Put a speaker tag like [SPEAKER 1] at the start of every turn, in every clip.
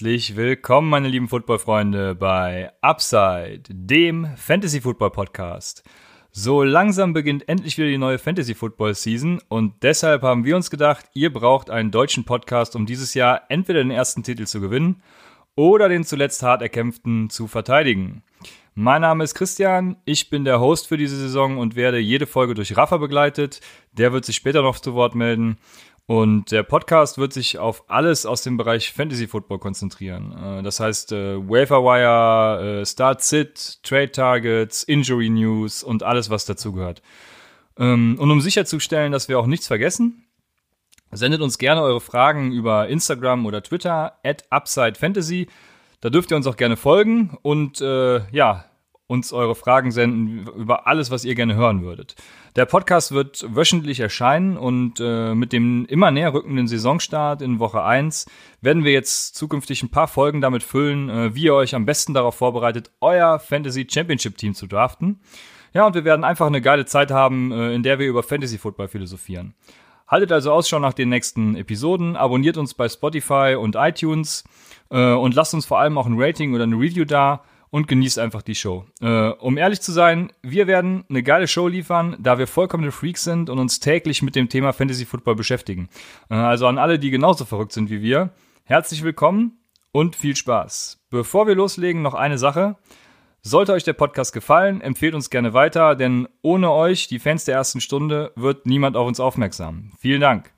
[SPEAKER 1] Herzlich willkommen, meine lieben Footballfreunde, bei Upside, dem Fantasy Football Podcast. So langsam beginnt endlich wieder die neue Fantasy Football Season und deshalb haben wir uns gedacht, ihr braucht einen deutschen Podcast, um dieses Jahr entweder den ersten Titel zu gewinnen oder den zuletzt hart erkämpften zu verteidigen. Mein Name ist Christian, ich bin der Host für diese Saison und werde jede Folge durch Rafa begleitet. Der wird sich später noch zu Wort melden. Und der Podcast wird sich auf alles aus dem Bereich Fantasy Football konzentrieren. Äh, das heißt äh, Wire, äh, Start Sit, Trade Targets, Injury News und alles, was dazugehört. Ähm, und um sicherzustellen, dass wir auch nichts vergessen, sendet uns gerne eure Fragen über Instagram oder Twitter at Upside Fantasy. Da dürft ihr uns auch gerne folgen und äh, ja, uns eure Fragen senden über alles, was ihr gerne hören würdet. Der Podcast wird wöchentlich erscheinen und äh, mit dem immer näher rückenden Saisonstart in Woche 1 werden wir jetzt zukünftig ein paar Folgen damit füllen, äh, wie ihr euch am besten darauf vorbereitet, euer Fantasy Championship Team zu draften. Ja, und wir werden einfach eine geile Zeit haben, äh, in der wir über Fantasy Football philosophieren. Haltet also Ausschau nach den nächsten Episoden, abonniert uns bei Spotify und iTunes äh, und lasst uns vor allem auch ein Rating oder eine Review da und genießt einfach die Show. Äh, um ehrlich zu sein, wir werden eine geile Show liefern, da wir vollkommene Freaks sind und uns täglich mit dem Thema Fantasy Football beschäftigen. Äh, also an alle, die genauso verrückt sind wie wir, herzlich willkommen und viel Spaß. Bevor wir loslegen, noch eine Sache. Sollte euch der Podcast gefallen, empfehlt uns gerne weiter, denn ohne euch, die Fans der ersten Stunde, wird niemand auf uns aufmerksam. Vielen Dank.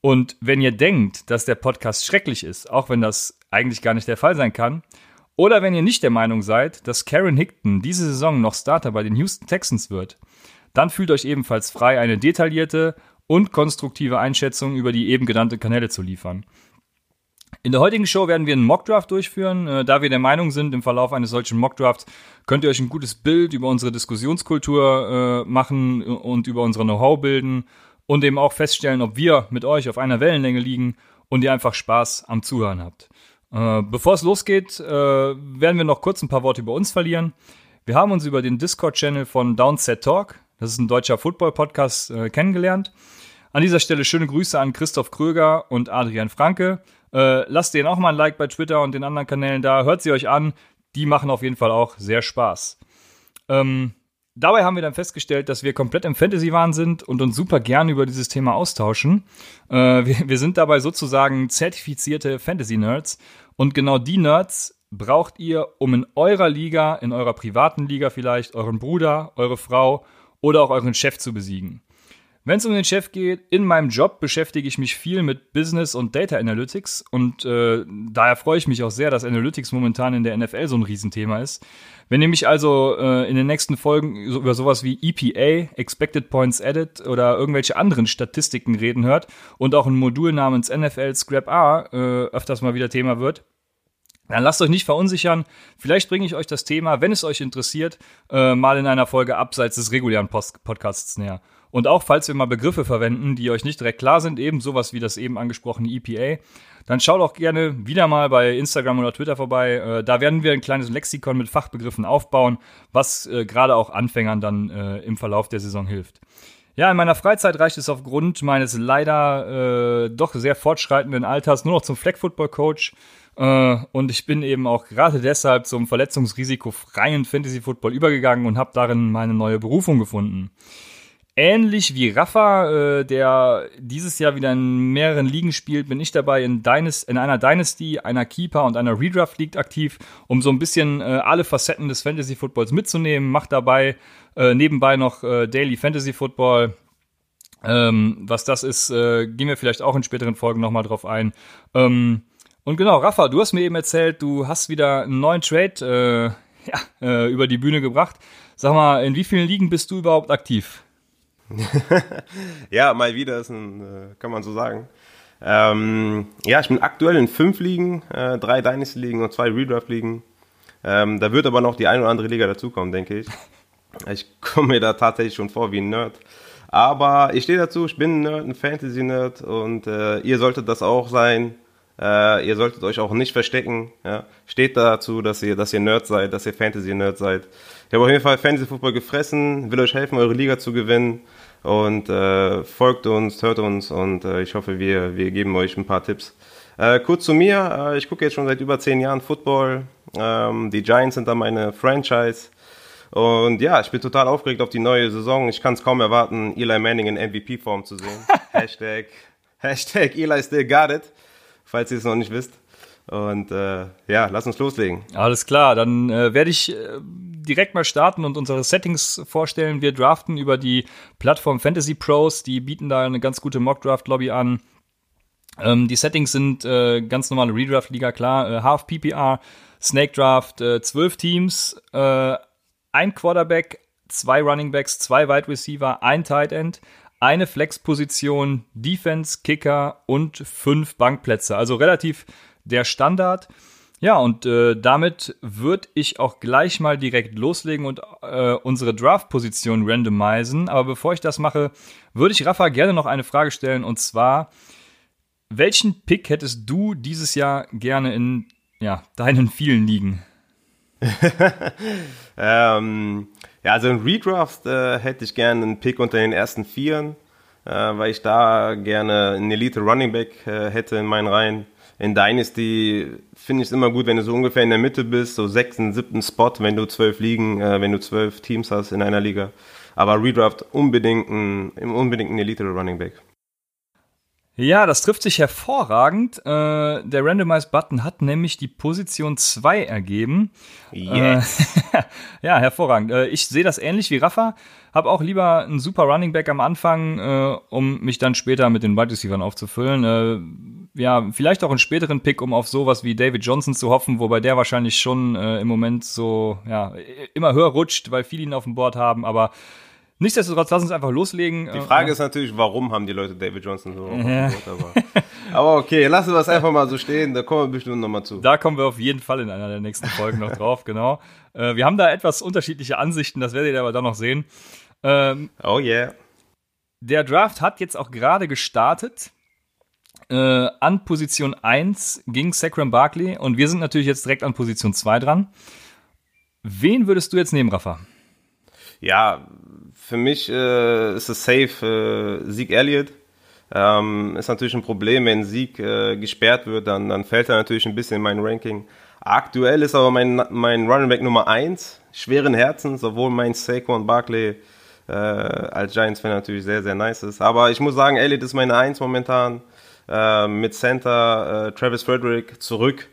[SPEAKER 1] Und wenn ihr denkt, dass der Podcast schrecklich ist, auch wenn das eigentlich gar nicht der Fall sein kann, oder wenn ihr nicht der Meinung seid, dass Karen Hickton diese Saison noch Starter bei den Houston Texans wird, dann fühlt euch ebenfalls frei, eine detaillierte und konstruktive Einschätzung über die eben genannten Kanäle zu liefern. In der heutigen Show werden wir einen Mockdraft durchführen. Äh, da wir der Meinung sind, im Verlauf eines solchen Mockdrafts könnt ihr euch ein gutes Bild über unsere Diskussionskultur äh, machen und über unsere Know-how bilden und eben auch feststellen, ob wir mit euch auf einer Wellenlänge liegen und ihr einfach Spaß am Zuhören habt. Äh, bevor es losgeht, äh, werden wir noch kurz ein paar Worte über uns verlieren. Wir haben uns über den Discord-Channel von Downset Talk, das ist ein deutscher Football-Podcast, äh, kennengelernt. An dieser Stelle schöne Grüße an Christoph Kröger und Adrian Franke. Äh, lasst denen auch mal ein Like bei Twitter und den anderen Kanälen da. Hört sie euch an. Die machen auf jeden Fall auch sehr Spaß. Ähm, Dabei haben wir dann festgestellt, dass wir komplett im Fantasy-Wahn sind und uns super gerne über dieses Thema austauschen. Äh, wir, wir sind dabei sozusagen zertifizierte Fantasy-Nerds. Und genau die Nerds braucht ihr, um in eurer Liga, in eurer privaten Liga vielleicht, euren Bruder, eure Frau oder auch euren Chef zu besiegen. Wenn es um den Chef geht, in meinem Job beschäftige ich mich viel mit Business und Data Analytics und äh, daher freue ich mich auch sehr, dass Analytics momentan in der NFL so ein Riesenthema ist. Wenn ihr mich also äh, in den nächsten Folgen über sowas wie EPA, Expected Points Added oder irgendwelche anderen Statistiken reden hört und auch ein Modul namens NFL Scrap A äh, öfters mal wieder Thema wird, dann lasst euch nicht verunsichern. Vielleicht bringe ich euch das Thema, wenn es euch interessiert, äh, mal in einer Folge abseits des regulären Post Podcasts näher. Und auch falls wir mal Begriffe verwenden, die euch nicht direkt klar sind, eben sowas wie das eben angesprochene EPA, dann schaut auch gerne wieder mal bei Instagram oder Twitter vorbei. Äh, da werden wir ein kleines Lexikon mit Fachbegriffen aufbauen, was äh, gerade auch Anfängern dann äh, im Verlauf der Saison hilft. Ja, in meiner Freizeit reicht es aufgrund meines leider äh, doch sehr fortschreitenden Alters nur noch zum Flag Football Coach. Äh, und ich bin eben auch gerade deshalb zum verletzungsrisikofreien Fantasy Football übergegangen und habe darin meine neue Berufung gefunden ähnlich wie Rafa, äh, der dieses Jahr wieder in mehreren Ligen spielt, bin ich dabei in, Dynast in einer Dynasty, einer Keeper und einer Redraft League aktiv, um so ein bisschen äh, alle Facetten des Fantasy Footballs mitzunehmen. Mach dabei äh, nebenbei noch äh, Daily Fantasy Football. Ähm, was das ist, äh, gehen wir vielleicht auch in späteren Folgen nochmal drauf ein. Ähm, und genau, Rafa, du hast mir eben erzählt, du hast wieder einen neuen Trade äh, ja, über die Bühne gebracht. Sag mal, in wie vielen Ligen bist du überhaupt aktiv?
[SPEAKER 2] ja, mal wieder ist ein, äh, kann man so sagen. Ähm, ja, ich bin aktuell in fünf Ligen, äh, drei Dynasty-Ligen und zwei Redraft-Ligen. Ähm, da wird aber noch die ein oder andere Liga dazukommen, denke ich. Ich komme mir da tatsächlich schon vor wie ein Nerd. Aber ich stehe dazu, ich bin ein Nerd, ein Fantasy-Nerd und äh, ihr solltet das auch sein. Äh, ihr solltet euch auch nicht verstecken. Ja? Steht dazu, dass ihr, dass ihr Nerd seid, dass ihr Fantasy-Nerd seid. Ich habe auf jeden Fall Fantasy Football gefressen, will euch helfen, eure Liga zu gewinnen. Und äh, folgt uns, hört uns und äh, ich hoffe, wir, wir geben euch ein paar Tipps. Äh, kurz zu mir, äh, ich gucke jetzt schon seit über zehn Jahren Football. Ähm, die Giants sind da meine Franchise. Und ja, ich bin total aufgeregt auf die neue Saison. Ich kann es kaum erwarten, Eli Manning in MVP-Form zu sehen. Hashtag, Hashtag Eli still got it, falls ihr es noch nicht wisst. Und äh, ja, lass uns loslegen.
[SPEAKER 1] Alles klar, dann äh, werde ich äh, direkt mal starten und unsere Settings vorstellen. Wir draften über die Plattform Fantasy Pros, die bieten da eine ganz gute Mock-Draft-Lobby an. Ähm, die Settings sind äh, ganz normale Redraft-Liga, klar, äh, Half PPR, Snake Draft, äh, zwölf Teams, ein Quarterback, zwei Running Backs, zwei Wide Receiver, ein Tight End, eine Flex-Position, Defense, Kicker und fünf Bankplätze. Also relativ der Standard. Ja, und äh, damit würde ich auch gleich mal direkt loslegen und äh, unsere Draft-Position randomisieren. Aber bevor ich das mache, würde ich Rafa gerne noch eine Frage stellen. Und zwar, welchen Pick hättest du dieses Jahr gerne in ja, deinen vielen Ligen?
[SPEAKER 2] ähm, ja, also in Redraft äh, hätte ich gerne einen Pick unter den ersten Vieren, äh, weil ich da gerne einen Elite Running Back äh, hätte in meinen Reihen. In Dynasty finde ich es immer gut, wenn du so ungefähr in der Mitte bist, so sechsten, siebten Spot, wenn du zwölf Ligen, äh, wenn du zwölf Teams hast in einer Liga. Aber Redraft unbedingt ein, unbedingt ein Elite Running Back.
[SPEAKER 1] Ja, das trifft sich hervorragend. Äh, der Randomize-Button hat nämlich die Position 2 ergeben.
[SPEAKER 2] Yes.
[SPEAKER 1] Äh, ja, hervorragend. Äh, ich sehe das ähnlich wie Rafa. Habe auch lieber einen super Running Back am Anfang, äh, um mich dann später mit den Wide Receivers aufzufüllen. Ja, vielleicht auch einen späteren Pick, um auf sowas wie David Johnson zu hoffen, wobei der wahrscheinlich schon äh, im Moment so ja immer höher rutscht, weil viele ihn auf dem Board haben. Aber Nichtsdestotrotz, lass uns einfach loslegen.
[SPEAKER 2] Die Frage äh, ist natürlich, warum haben die Leute David Johnson so ja. aber, aber okay, lassen wir es einfach mal so stehen, da kommen wir bestimmt nochmal zu.
[SPEAKER 1] Da kommen wir auf jeden Fall in einer der nächsten Folgen noch drauf, genau. Äh, wir haben da etwas unterschiedliche Ansichten, das werdet ihr aber dann noch sehen.
[SPEAKER 2] Ähm, oh yeah.
[SPEAKER 1] Der Draft hat jetzt auch gerade gestartet. Äh, an Position 1 ging Sacram Barkley und wir sind natürlich jetzt direkt an Position 2 dran. Wen würdest du jetzt nehmen, Rafa?
[SPEAKER 2] Ja, für mich äh, ist es safe äh, Sieg Elliott. Ähm, ist natürlich ein Problem, wenn Sieg äh, gesperrt wird, dann, dann fällt er natürlich ein bisschen in mein Ranking. Aktuell ist aber mein, mein Running Back Nummer 1, schweren Herzens, obwohl mein Saquon Barkley äh, als Giants-Fan natürlich sehr, sehr nice ist. Aber ich muss sagen, Elliott ist meine 1 momentan. Äh, mit Center äh, Travis Frederick zurück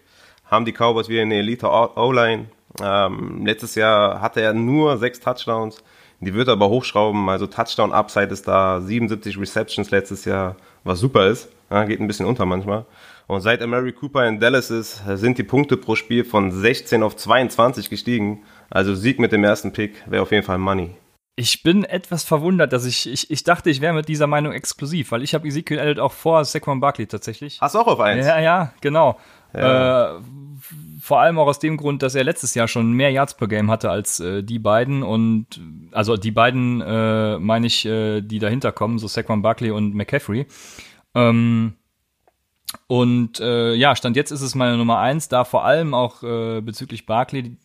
[SPEAKER 2] haben die Cowboys wieder eine Elite O-Line. Ähm, letztes Jahr hatte er nur sechs Touchdowns. Die wird aber hochschrauben, also Touchdown Upside ist da, 77 Receptions letztes Jahr, was super ist, ja, geht ein bisschen unter manchmal. Und seit Mary Cooper in Dallas ist, sind die Punkte pro Spiel von 16 auf 22 gestiegen. Also Sieg mit dem ersten Pick wäre auf jeden Fall Money.
[SPEAKER 1] Ich bin etwas verwundert, dass ich, ich, ich dachte, ich wäre mit dieser Meinung exklusiv, weil ich habe Ezekiel Elliott auch vor Saquon Barkley tatsächlich.
[SPEAKER 2] Hast du auch auf eins?
[SPEAKER 1] Ja, ja, genau. Ja. Äh, vor allem auch aus dem Grund, dass er letztes Jahr schon mehr Yards per Game hatte als äh, die beiden und also die beiden äh, meine ich, äh, die dahinter kommen, so Saquon Barkley und McCaffrey. Ähm, und äh, ja, Stand jetzt ist es meine Nummer eins, da vor allem auch äh, bezüglich Barkley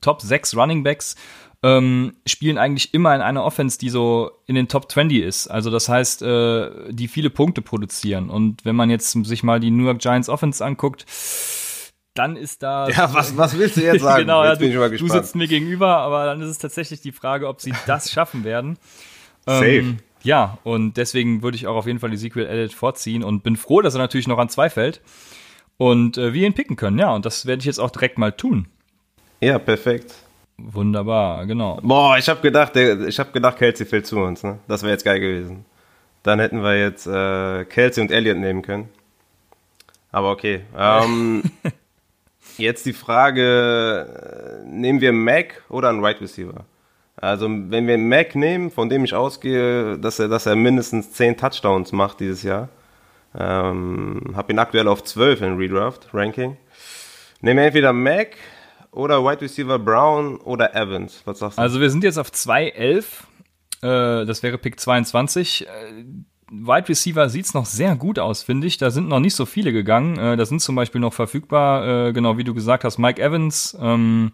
[SPEAKER 1] Top 6 Running Backs ähm, spielen eigentlich immer in einer Offense, die so in den Top 20 ist. Also das heißt, äh, die viele Punkte produzieren. Und wenn man jetzt sich mal die New York Giants Offense anguckt, dann ist da.
[SPEAKER 2] Ja, was, was willst du jetzt sagen?
[SPEAKER 1] genau, jetzt ja, du, du, sitzt mir gegenüber, aber dann ist es tatsächlich die Frage, ob sie das schaffen werden.
[SPEAKER 2] Safe. Ähm,
[SPEAKER 1] ja, und deswegen würde ich auch auf jeden Fall die Sequel Edit vorziehen und bin froh, dass er natürlich noch an zwei fällt und äh, wir ihn picken können. Ja, und das werde ich jetzt auch direkt mal tun.
[SPEAKER 2] Ja, perfekt.
[SPEAKER 1] Wunderbar, genau.
[SPEAKER 2] Boah, ich habe gedacht, ich habe gedacht, Kelsey fällt zu uns. Ne? Das wäre jetzt geil gewesen. Dann hätten wir jetzt äh, Kelsey und Elliot nehmen können. Aber okay. Ähm, Jetzt die Frage, äh, nehmen wir Mac oder einen Right Receiver? Also wenn wir Mac nehmen, von dem ich ausgehe, dass er, dass er mindestens 10 Touchdowns macht dieses Jahr, ähm, habe ihn aktuell auf 12 in Redraft Ranking. Nehmen wir entweder Mac oder Wide Receiver Brown oder Evans. Was sagst
[SPEAKER 1] du? Also wir sind jetzt auf 2.11. Äh, das wäre Pick 22. Wide Receiver sieht's noch sehr gut aus, finde ich. Da sind noch nicht so viele gegangen. Äh, da sind zum Beispiel noch verfügbar, äh, genau wie du gesagt hast, Mike Evans, ähm,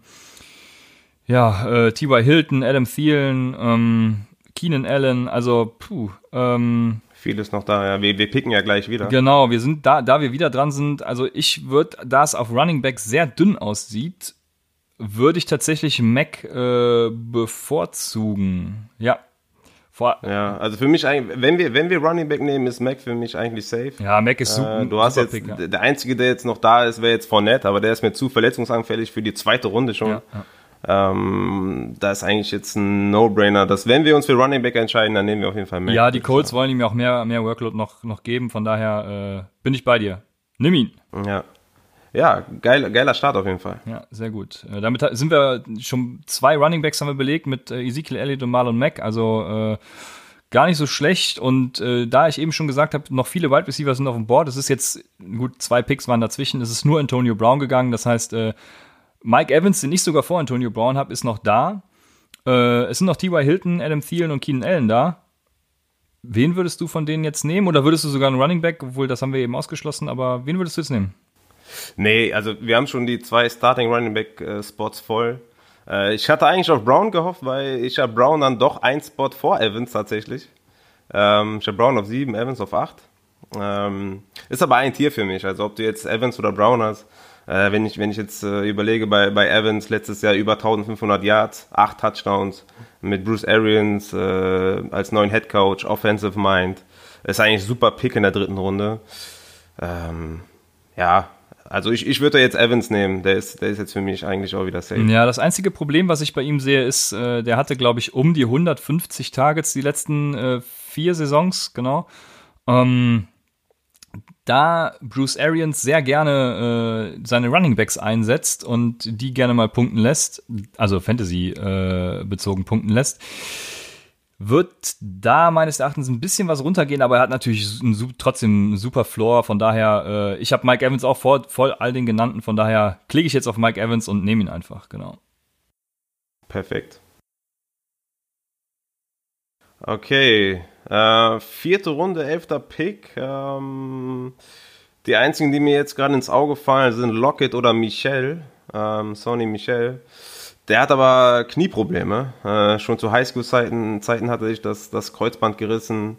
[SPEAKER 1] ja, äh, T.Y. Hilton, Adam Thielen, ähm, Keenan Allen, also puh. Ähm,
[SPEAKER 2] Vieles noch da, ja. Wir, wir picken ja gleich wieder.
[SPEAKER 1] Genau, wir sind da, da wir wieder dran sind. Also ich würde, da es auf Running Back sehr dünn aussieht, würde ich tatsächlich Mac äh, bevorzugen. Ja.
[SPEAKER 2] Vor ja, also für mich eigentlich, wenn wir, wenn wir Running Back nehmen, ist Mac für mich eigentlich safe.
[SPEAKER 1] Ja, Mac ist
[SPEAKER 2] super. Äh, du hast jetzt, Pick, ja. der einzige, der jetzt noch da ist, wäre jetzt Fournette, aber der ist mir zu verletzungsanfällig für die zweite Runde schon. Ja, ja. Ähm, da ist eigentlich jetzt ein No-Brainer, dass wenn wir uns für Running Back entscheiden, dann nehmen wir auf jeden Fall
[SPEAKER 1] Mac. Ja, die Colts wollen ihm ja auch mehr, mehr Workload noch, noch geben, von daher äh, bin ich bei dir. Nimm ihn.
[SPEAKER 2] Ja. Ja, geil, geiler Start auf jeden Fall.
[SPEAKER 1] Ja, sehr gut. Äh, damit sind wir schon zwei Running Backs haben wir belegt mit äh, Ezekiel Elliott und Marlon Mack, also äh, gar nicht so schlecht. Und äh, da ich eben schon gesagt habe, noch viele Wide Receiver sind auf dem Board. Es ist jetzt, gut, zwei Picks waren dazwischen. Es ist nur Antonio Brown gegangen. Das heißt, Mike Evans, den ich sogar vor Antonio Brown habe, ist noch da. Es sind noch T.Y. Hilton, Adam Thielen und Keenan Allen da. Wen würdest du von denen jetzt nehmen? Oder würdest du sogar einen Running Back, obwohl das haben wir eben ausgeschlossen, aber wen würdest du jetzt nehmen?
[SPEAKER 2] Nee, also wir haben schon die zwei Starting Running Back äh, Spots voll. Äh, ich hatte eigentlich auf Brown gehofft, weil ich habe Brown dann doch ein Spot vor Evans tatsächlich. Ähm, ich habe Brown auf sieben, Evans auf acht. Ähm, ist aber ein Tier für mich. Also ob du jetzt Evans oder Brown hast, äh, wenn ich wenn ich jetzt überlege bei bei Evans letztes Jahr über 1500 Yards, acht Touchdowns mit Bruce Arians als neuen Head Coach, Offensive Mind, ist eigentlich super Pick in der dritten Runde. Ähm, ja, also ich, ich würde jetzt Evans nehmen. Der ist, der ist jetzt für mich eigentlich auch wieder safe.
[SPEAKER 1] Ja, das einzige Problem, was ich bei ihm sehe, ist, äh, der hatte, glaube ich, um die 150 Targets die letzten äh, vier Saisons, genau. Ähm, da Bruce Arians sehr gerne äh, seine Running Backs einsetzt und die gerne mal punkten lässt, also Fantasy äh, bezogen punkten lässt, wird da meines Erachtens ein bisschen was runtergehen, aber er hat natürlich einen, trotzdem einen super Floor. Von daher, äh, ich habe Mike Evans auch vor, vor all den genannten. Von daher klicke ich jetzt auf Mike Evans und nehme ihn einfach, genau.
[SPEAKER 2] Perfekt. Okay, äh, vierte Runde, elfter Pick. Ähm, die einzigen, die mir jetzt gerade ins Auge fallen, sind Lockett oder Michel. Ähm, Sony Michel. Der hat aber Knieprobleme. Äh, schon zu Highschool-Zeiten Zeiten hatte ich das, das Kreuzband gerissen.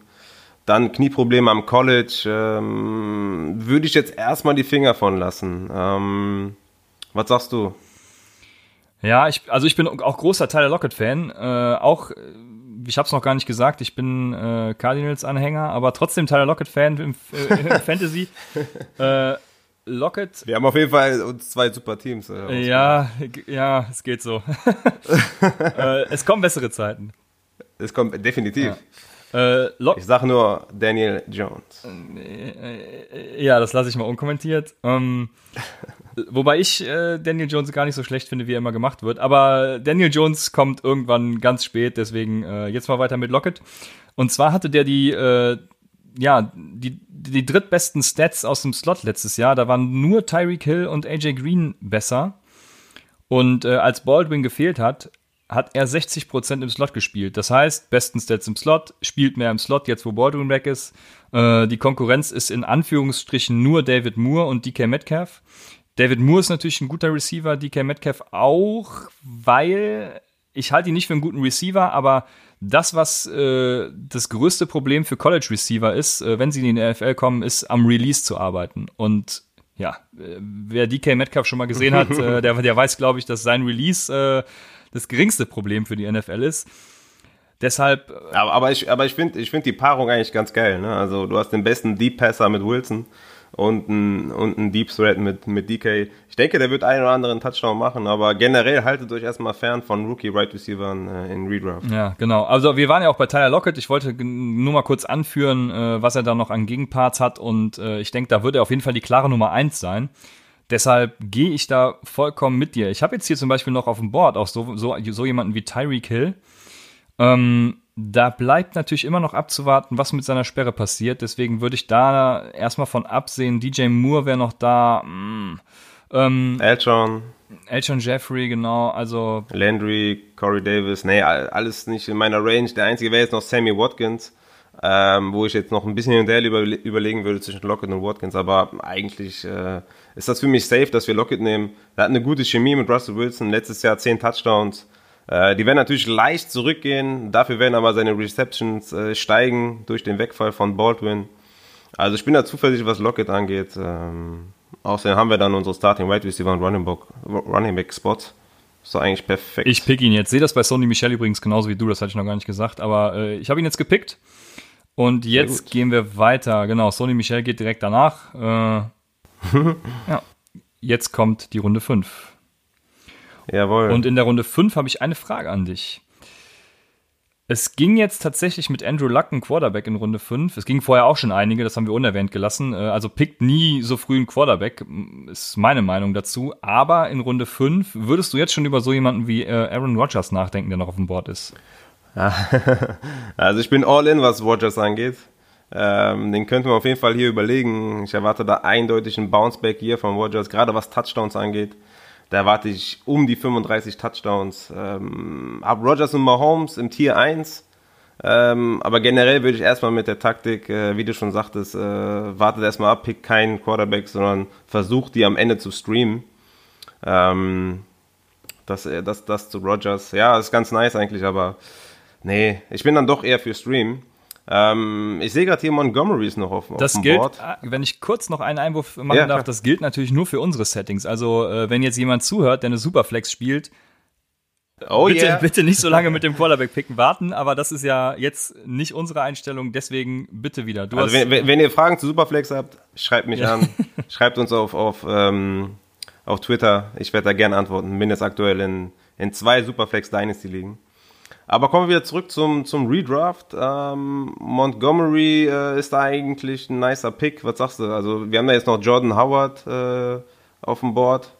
[SPEAKER 2] Dann Knieprobleme am College. Ähm, würde ich jetzt erstmal die Finger von lassen. Ähm, was sagst du?
[SPEAKER 1] Ja, ich, also ich bin auch großer Teil der Lockett-Fan. Äh, auch, ich habe es noch gar nicht gesagt, ich bin äh, Cardinals-Anhänger, aber trotzdem Teil der Lockett-Fan im, äh, im Fantasy. Äh, Lockett.
[SPEAKER 2] Wir haben auf jeden Fall uns zwei super Teams.
[SPEAKER 1] Äh, ja, ja, es geht so. äh, es kommen bessere Zeiten.
[SPEAKER 2] Es kommt definitiv. Ja. Äh, ich sage nur Daniel Jones.
[SPEAKER 1] Äh, ja, das lasse ich mal unkommentiert. Ähm, wobei ich äh, Daniel Jones gar nicht so schlecht finde, wie er immer gemacht wird. Aber Daniel Jones kommt irgendwann ganz spät, deswegen äh, jetzt mal weiter mit Lockett. Und zwar hatte der die ja, die, die drittbesten Stats aus dem Slot letztes Jahr. Da waren nur Tyreek Hill und AJ Green besser. Und äh, als Baldwin gefehlt hat, hat er 60% im Slot gespielt. Das heißt, besten Stats im Slot, spielt mehr im Slot, jetzt wo Baldwin weg ist. Äh, die Konkurrenz ist in Anführungsstrichen nur David Moore und DK Metcalf. David Moore ist natürlich ein guter Receiver, DK Metcalf auch, weil ich halte ihn nicht für einen guten Receiver, aber das, was äh, das größte Problem für College Receiver ist, äh, wenn sie in die NFL kommen, ist am Release zu arbeiten. Und ja, äh, wer DK Metcalf schon mal gesehen hat, äh, der, der weiß, glaube ich, dass sein Release äh, das geringste Problem für die NFL ist. Deshalb.
[SPEAKER 2] Aber, aber ich, aber ich finde ich find die Paarung eigentlich ganz geil. Ne? Also du hast den besten Deep Passer mit Wilson und ein, und ein Deep Threat mit, mit DK. Ich denke, der wird einen oder anderen Touchdown machen, aber generell haltet euch erstmal fern von Rookie Right Receivers äh, in Redraft.
[SPEAKER 1] Ja, genau. Also wir waren ja auch bei Tyler Lockett. Ich wollte nur mal kurz anführen, äh, was er da noch an Gegenparts hat und äh, ich denke, da wird er auf jeden Fall die klare Nummer eins sein. Deshalb gehe ich da vollkommen mit dir. Ich habe jetzt hier zum Beispiel noch auf dem Board auch so, so, so jemanden wie Tyreek Hill. Ähm, da bleibt natürlich immer noch abzuwarten, was mit seiner Sperre passiert. Deswegen würde ich da erstmal von absehen. DJ Moore wäre noch da. Mm,
[SPEAKER 2] ähm, Elton.
[SPEAKER 1] Elton Jeffrey, genau. Also.
[SPEAKER 2] Landry, Corey Davis. Nee, alles nicht in meiner Range. Der einzige wäre jetzt noch Sammy Watkins. Ähm, wo ich jetzt noch ein bisschen hin und her über, überlegen würde zwischen Lockett und Watkins, aber eigentlich äh, ist das für mich safe, dass wir Lockett nehmen. Er hat eine gute Chemie mit Russell Wilson, letztes Jahr 10 Touchdowns, Äh, die werden natürlich leicht zurückgehen, dafür werden aber seine Receptions äh, steigen durch den Wegfall von Baldwin. Also ich bin da zuversichtlich, was Lockett angeht. Ähm, außerdem haben wir dann unsere Starting Wide Receiver und Running Back, Running Back Spots. Ist doch eigentlich perfekt.
[SPEAKER 1] Ich pick ihn jetzt. Sehe das bei Sony Michel übrigens genauso wie du, das hatte ich noch gar nicht gesagt, aber äh, ich habe ihn jetzt gepickt. Und jetzt gehen wir weiter. Genau, Sony Michel geht direkt danach. Äh, ja. Jetzt kommt die Runde 5.
[SPEAKER 2] Jawohl.
[SPEAKER 1] Und in der Runde 5 habe ich eine Frage an dich. Es ging jetzt tatsächlich mit Andrew Luck ein Quarterback in Runde 5. Es ging vorher auch schon einige, das haben wir unerwähnt gelassen. Äh, also pickt nie so früh einen Quarterback, ist meine Meinung dazu. Aber in Runde 5 würdest du jetzt schon über so jemanden wie äh, Aaron Rodgers nachdenken, der noch auf dem Board ist?
[SPEAKER 2] Also ich bin all in, was Rodgers angeht. Ähm, den könnten wir auf jeden Fall hier überlegen. Ich erwarte da eindeutig einen Bounceback hier von Rodgers, gerade was Touchdowns angeht. Da erwarte ich um die 35 Touchdowns. Ähm, hab Rodgers und Mahomes im Tier 1. Ähm, aber generell würde ich erstmal mit der Taktik, äh, wie du schon sagtest, äh, wartet erstmal ab, pick keinen Quarterback, sondern versucht die am Ende zu streamen. Ähm, das, äh, das, das zu Rodgers. Ja, ist ganz nice eigentlich, aber nee, ich bin dann doch eher für Stream. Ähm, ich sehe gerade hier Montgomery ist noch auf,
[SPEAKER 1] das
[SPEAKER 2] auf dem
[SPEAKER 1] gilt,
[SPEAKER 2] Board.
[SPEAKER 1] ah, Wenn ich kurz noch einen Einwurf machen
[SPEAKER 2] Ja,
[SPEAKER 1] darf,
[SPEAKER 2] klar.
[SPEAKER 1] das gilt natürlich nur für unsere Settings. Also äh, wenn jetzt jemand zuhört, der eine Superflex spielt,
[SPEAKER 2] Oh
[SPEAKER 1] bitte,
[SPEAKER 2] yeah.
[SPEAKER 1] bitte nicht so lange mit dem Quarterback-Picken warten, aber das ist ja jetzt nicht unsere Einstellung, deswegen bitte wieder. Du
[SPEAKER 2] Also wenn, wenn ihr Fragen zu Superflex habt, schreibt mich
[SPEAKER 1] Ja.
[SPEAKER 2] an. Schreibt uns auf, auf, ähm, auf Twitter. Ich werde da gerne antworten. Bin jetzt aktuell in, in zwei Superflex Dynasty liegen. Aber kommen wir wieder zurück zum, zum Redraft. Ähm, Montgomery äh, ist da eigentlich ein nicer Pick. Was sagst du? Also wir haben da jetzt noch Jordan Howard äh, auf dem Board.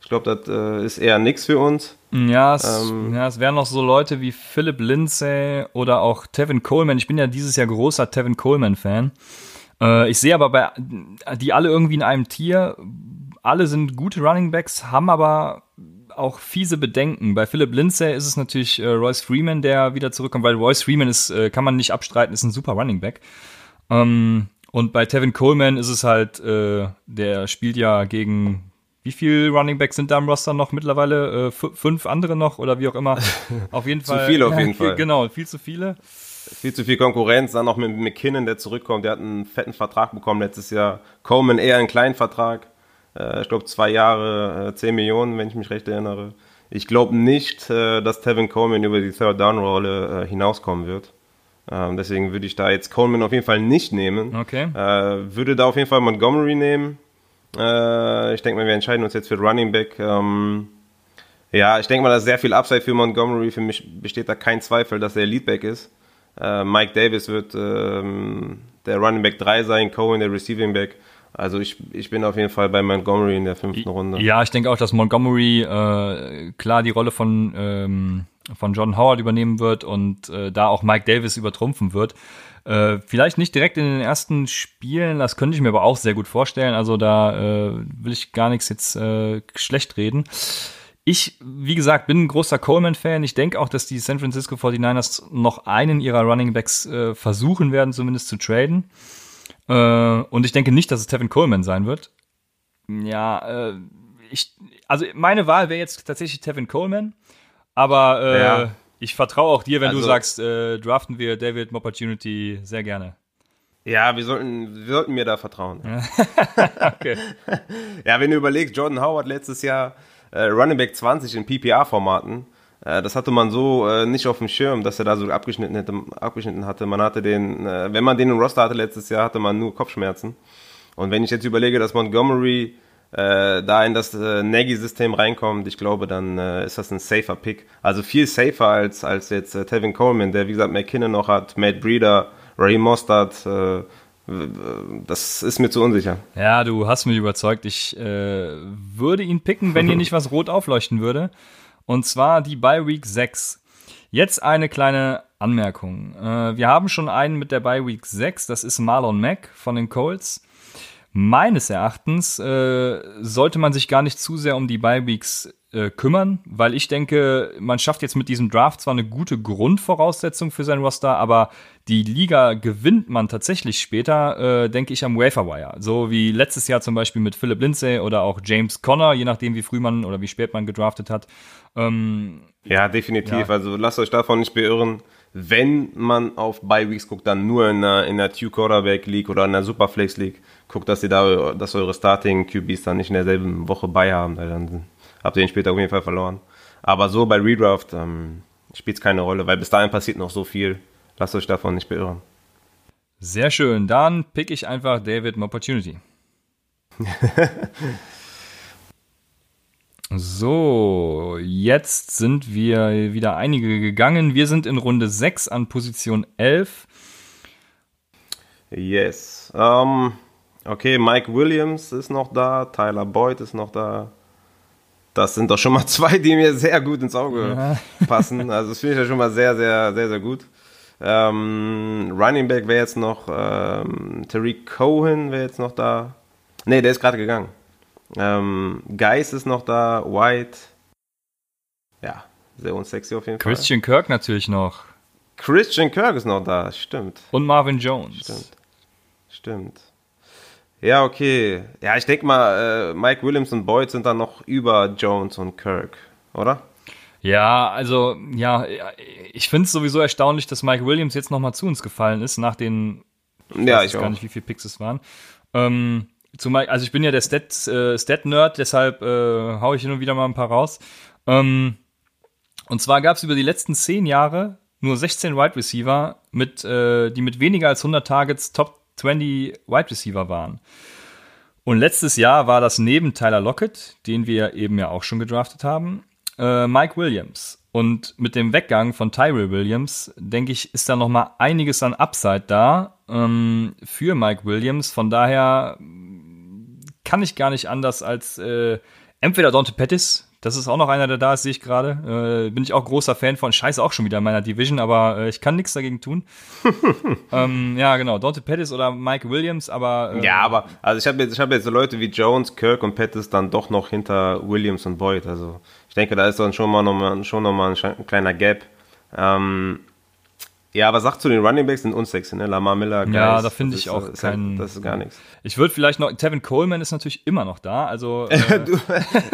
[SPEAKER 2] Ich glaube, das äh, ist eher nix für uns.
[SPEAKER 1] ja, es,
[SPEAKER 2] ähm,
[SPEAKER 1] ja, es wären noch so Leute wie Philip Lindsay oder auch Tevin Coleman. Ich bin ja dieses Jahr großer Tevin Coleman-Fan. Äh, ich sehe aber bei die alle irgendwie in einem Tier. Alle sind gute Running Backs, haben aber auch fiese Bedenken. Bei Philip Lindsay ist es natürlich äh, Royce Freeman, der wieder zurückkommt, weil Royce Freeman ist, äh, kann man nicht abstreiten, ist ein super Running Back. Ähm, und bei Tevin Coleman ist es halt, äh, der spielt ja gegen wie viele Running Backs sind da im Roster noch mittlerweile? Äh, fünf andere noch oder wie auch immer. Auf jeden
[SPEAKER 2] Zu
[SPEAKER 1] Fall.
[SPEAKER 2] viele auf jeden Fall.
[SPEAKER 1] Genau, viel zu viele.
[SPEAKER 2] Viel zu viel Konkurrenz. Dann noch mit McKinnon, der zurückkommt. Der hat einen fetten Vertrag bekommen letztes Jahr. Coleman eher einen kleinen Vertrag. Äh, ich glaube zwei Jahre, äh, 10 Millionen, wenn ich mich recht erinnere. Ich glaube nicht, äh, dass Tevin Coleman über die Third-Down-Rolle äh, hinauskommen wird. Ähm, deswegen würde ich da jetzt Coleman auf jeden Fall nicht nehmen.
[SPEAKER 1] Okay.
[SPEAKER 2] Äh, würde da auf jeden Fall Montgomery nehmen. Äh, ich denke mal, wir entscheiden uns jetzt für Running Back. Ähm, ja, ich denke mal, da ist sehr viel Upside für Montgomery. Für mich besteht da kein Zweifel, dass er Leadback ist. Mike Davis wird ähm, der Running Back 3 sein, Cohen der Receiving Back. Also ich, ich bin auf jeden Fall bei Montgomery in der fünften Runde.
[SPEAKER 1] Ja, ich denke auch, dass Montgomery äh, klar die Rolle von, ähm, von John Howard übernehmen wird und äh, da auch Mike Davis übertrumpfen wird. Äh, vielleicht nicht direkt in den ersten Spielen, das könnte ich mir aber auch sehr gut vorstellen. Also da äh, will ich gar nichts jetzt äh, schlecht reden. Ich, wie gesagt, bin ein großer Coleman-Fan. Ich denke auch, dass die San Francisco 49ers noch einen ihrer Running Backs äh, versuchen werden, zumindest zu traden. Äh, und ich denke nicht, dass es Tevin Coleman sein wird. Ja, äh, ich, also meine Wahl wäre jetzt tatsächlich Tevin Coleman, aber äh,
[SPEAKER 2] Ja.
[SPEAKER 1] ich vertraue auch dir, wenn du
[SPEAKER 2] Also-
[SPEAKER 1] sagst, äh, draften wir David Opportunity sehr gerne.
[SPEAKER 2] Ja, wir sollten, wir sollten mir da vertrauen.
[SPEAKER 1] Okay.
[SPEAKER 2] Ja, wenn du überlegst, Jordan Howard letztes Jahr äh, Running Back 20 in PPR-Formaten, äh, das hatte man so äh, nicht auf dem Schirm, dass er da so abgeschnitten, hätte, abgeschnitten hatte. Man hatte den, äh, wenn man den im Roster hatte letztes Jahr, hatte man nur Kopfschmerzen. Und wenn ich jetzt überlege, dass Montgomery äh, da in das äh, Nagy-System reinkommt, ich glaube, dann äh, ist das ein safer Pick. Also viel safer als, als jetzt äh, Tevin Coleman, der wie gesagt McKinnon noch hat, Matt Breeder, Ray Mostert, äh, das ist mir zu unsicher.
[SPEAKER 1] Ja, du hast mich überzeugt. Ich äh, würde ihn picken, wenn hier nicht was rot aufleuchten würde. Und zwar die Bye Week 6. Jetzt eine kleine Anmerkung. Äh, wir haben schon einen mit der Bye Week 6. Das ist Marlon Mack von den Colts. Meines Erachtens äh, sollte man sich gar nicht zu sehr um die Bye Weeks äh, kümmern, weil ich denke, man schafft jetzt mit diesem Draft zwar eine gute Grundvoraussetzung für sein Roster, aber die Liga gewinnt man tatsächlich später, äh, denke ich, am Waferwire. So wie letztes Jahr zum Beispiel mit Philip Lindsay oder auch James Conner, je nachdem, wie früh man oder wie spät man gedraftet hat. Ähm,
[SPEAKER 2] ja, definitiv. Ja. Also lasst euch davon nicht beirren. Wenn man auf Bye Weeks guckt, dann nur in einer, in der Two Quarterback League oder in der Superflex League. Guckt, dass ihr da, dass eure Starting QBs dann nicht in derselben Woche bei haben, weil dann habt ihr ihn später auf jeden Fall verloren. Aber so bei Redraft ähm, spielt es keine Rolle, weil bis dahin passiert noch so viel. Lasst euch davon nicht beirren.
[SPEAKER 1] Sehr schön. Dann pick ich einfach David Opportunity. so, jetzt sind wir wieder einige gegangen. Wir sind in Runde 6 an Position 11.
[SPEAKER 2] Yes. Um, okay, Mike Williams ist noch da, Tyler Boyd ist noch da, das sind doch schon mal zwei, die mir sehr gut ins Auge ja. passen. Also das finde ich ja schon mal sehr, sehr, sehr, sehr gut. Ähm, Running Back wäre jetzt noch, ähm, Tariq Cohen wäre jetzt noch da. Ne, der ist gerade gegangen. Ähm, Geis ist noch da, White. Ja, sehr unsexy auf jeden
[SPEAKER 1] Christian Fall. Christian Kirk natürlich noch.
[SPEAKER 2] Christian Kirk ist noch da, stimmt.
[SPEAKER 1] Und Marvin Jones.
[SPEAKER 2] Stimmt. Stimmt. Ja, okay. Ja, ich denke mal, äh, Mike Williams und Boyd sind dann noch über Jones und Kirk, oder?
[SPEAKER 1] Ja, also, ja, ich finde es sowieso erstaunlich, dass Mike Williams jetzt nochmal zu uns gefallen ist, nach den,
[SPEAKER 2] ich ja, weiß ich
[SPEAKER 1] gar auch. nicht, wie viele Picks es waren. Ähm, zumal, also ich bin ja der Stat, äh, Stat-Nerd, deshalb äh, haue ich hin und wieder mal ein paar raus. Ähm, und zwar gab es über die letzten zehn Jahre nur 16 Wide Receiver, mit, äh, die mit weniger als 100 Targets Top 20 Wide Receiver waren. Und letztes Jahr war das neben Tyler Lockett, den wir eben ja auch schon gedraftet haben, äh, Mike Williams. Und mit dem Weggang von Tyrell Williams, denke ich, ist da noch mal einiges an Upside da ähm, für Mike Williams. Von daher kann ich gar nicht anders als äh, entweder Dante Pettis, das ist auch noch einer, der da ist, sehe ich gerade. Äh, bin ich auch großer Fan von. Scheiße, auch schon wieder in meiner Division, aber äh, ich kann nichts dagegen tun. ähm, ja, genau. Dante Pettis oder Mike Williams, aber.
[SPEAKER 2] Äh, ja, aber, also ich habe jetzt, hab jetzt so Leute wie Jones, Kirk und Pettis dann doch noch hinter Williams und Boyd. Also ich denke, da ist dann schon mal noch schon noch mal ein kleiner Gap. Ähm, ja, aber sag zu den Running Backs sind unsexy, ne? Lamar Miller,
[SPEAKER 1] Guys, Ja, da finde ich auch ist keinen.
[SPEAKER 2] das ist gar nichts.
[SPEAKER 1] Ich würde vielleicht noch. Tevin Coleman ist natürlich immer noch da. Also.
[SPEAKER 2] Äh, du,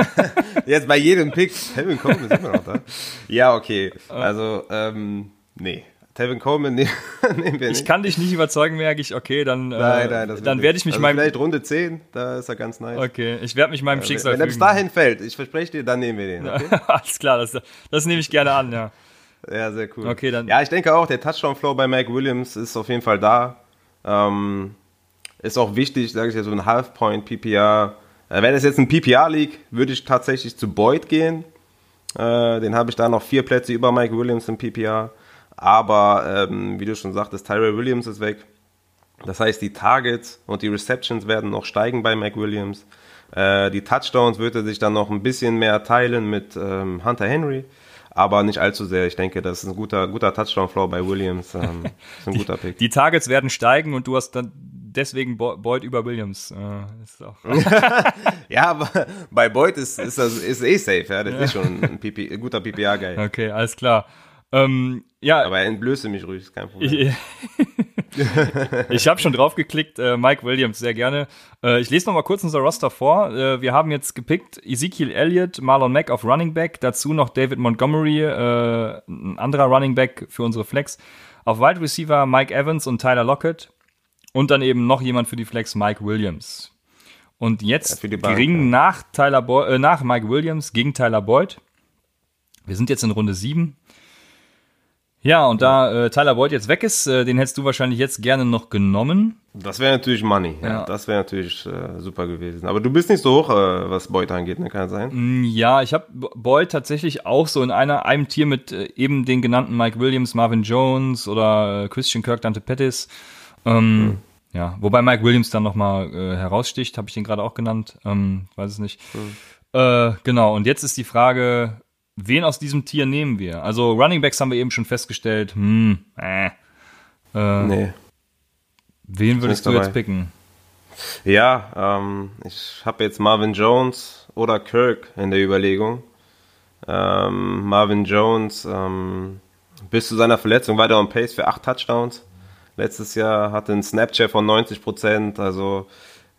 [SPEAKER 2] jetzt bei jedem Pick. Tevin Coleman ist immer noch da. Ja, okay. Also, ähm, nee. Tevin Coleman nehmen
[SPEAKER 1] wir nicht. Ich kann dich nicht überzeugen, merke ich. Okay, dann,
[SPEAKER 2] äh, nein, nein,
[SPEAKER 1] dann werde ich mich also meinem.
[SPEAKER 2] Vielleicht Runde 10, da ist er ganz nice.
[SPEAKER 1] Okay, ich werde mich meinem Schicksal
[SPEAKER 2] Wenn er bis dahin fällt, ich verspreche dir, dann nehmen wir den. Okay?
[SPEAKER 1] Alles klar, das, das nehme ich gerne an, ja.
[SPEAKER 2] Ja, sehr cool.
[SPEAKER 1] Okay, dann.
[SPEAKER 2] Ja, ich denke auch, der Touchdown-Flow bei Mike Williams ist auf jeden Fall da. Ähm, ist auch wichtig, sage ich ja, so ein Half-Point PPR. Äh, wenn es jetzt ein PPR liegt, würde ich tatsächlich zu Boyd gehen. Äh, den habe ich da noch vier Plätze über Mike Williams im PPR. Aber ähm, wie du schon sagtest, Tyrell Williams ist weg. Das heißt, die Targets und die Receptions werden noch steigen bei Mike Williams. Äh, die Touchdowns würde sich dann noch ein bisschen mehr teilen mit ähm, Hunter Henry aber nicht allzu sehr. Ich denke, das ist ein guter, guter Touchdown-Flow bei Williams. Ähm, ist ein guter Pick.
[SPEAKER 1] Die Targets werden steigen und du hast dann deswegen Boyd über Williams. Äh,
[SPEAKER 2] ja, aber bei Boyd ist, ist das ist eh safe. Ja? Das ja. ist schon ein, PP, ein guter PPA-Guy.
[SPEAKER 1] Okay, alles klar. Ähm, ja.
[SPEAKER 2] Aber entblöße mich ruhig, ist kein Problem.
[SPEAKER 1] ich habe schon drauf geklickt, äh, Mike Williams, sehr gerne. Äh, ich lese noch mal kurz unser Roster vor. Äh, wir haben jetzt gepickt Ezekiel Elliott, Marlon Mack auf Running Back, dazu noch David Montgomery, äh, ein anderer Running Back für unsere Flex. Auf Wide Receiver Mike Evans und Tyler Lockett. Und dann eben noch jemand für die Flex, Mike Williams. Und jetzt ja, Bank, gering ja. nach, Tyler Boy, äh, nach Mike Williams gegen Tyler Boyd. Wir sind jetzt in Runde 7. Ja, und da äh, Tyler Boyd jetzt weg ist, äh, den hättest du wahrscheinlich jetzt gerne noch genommen.
[SPEAKER 2] Das wäre natürlich Money. Ja. ja. Das wäre natürlich äh, super gewesen. Aber du bist nicht so hoch, äh, was Boyd angeht, ne? kann sein?
[SPEAKER 1] Mm, ja, ich habe Boyd tatsächlich auch so in einer, einem Tier mit äh, eben den genannten Mike Williams, Marvin Jones oder äh, Christian Kirk, Dante Pettis. Ähm, mhm. Ja, wobei Mike Williams dann nochmal äh, heraussticht, habe ich den gerade auch genannt. Ähm, weiß es nicht. Mhm. Äh, genau, und jetzt ist die Frage, wen aus diesem Tier nehmen wir? Also Running Backs haben wir eben schon festgestellt. Hm, äh. äh nee. Wen würdest du dabei. jetzt picken?
[SPEAKER 2] Ja, ähm, ich habe jetzt Marvin Jones oder Kirk in der Überlegung. Ähm, Marvin Jones ähm, bis zu seiner Verletzung weiter on Pace für acht Touchdowns. Letztes Jahr hatte ein Snapchat von 90 Prozent, also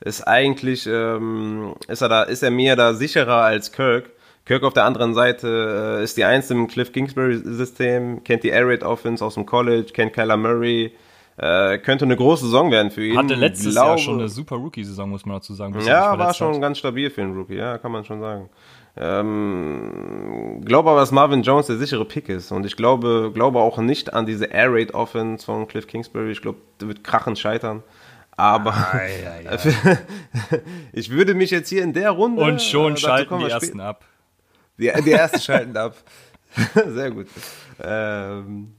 [SPEAKER 2] ist eigentlich ähm, ist er da ist er mir da sicherer als Kirk. Kirk auf der anderen Seite äh, ist die Eins im Cliff Kingsbury System, kennt die Air Raid Offense aus dem College, kennt Kyler Murray, äh, könnte eine große Saison werden für ihn.
[SPEAKER 1] Hatte letztes Glaube, Jahr schon eine super Rookie-Saison, muss man dazu sagen.
[SPEAKER 2] Ja, war schon hat. ganz stabil für einen Rookie, ja, kann man schon sagen. Ähm, glaube aber, dass Marvin Jones der sichere Pick ist. Und ich glaube, glaube auch nicht an diese Air Raid Offense von Cliff Kingsbury. Ich glaube, der wird krachend scheitern. Aber ai, ai, ai. ich würde mich jetzt hier in der Runde.
[SPEAKER 1] Und schon äh, schalten die ersten ab.
[SPEAKER 2] Die, die ersten schalten ab. Sehr gut. Ähm,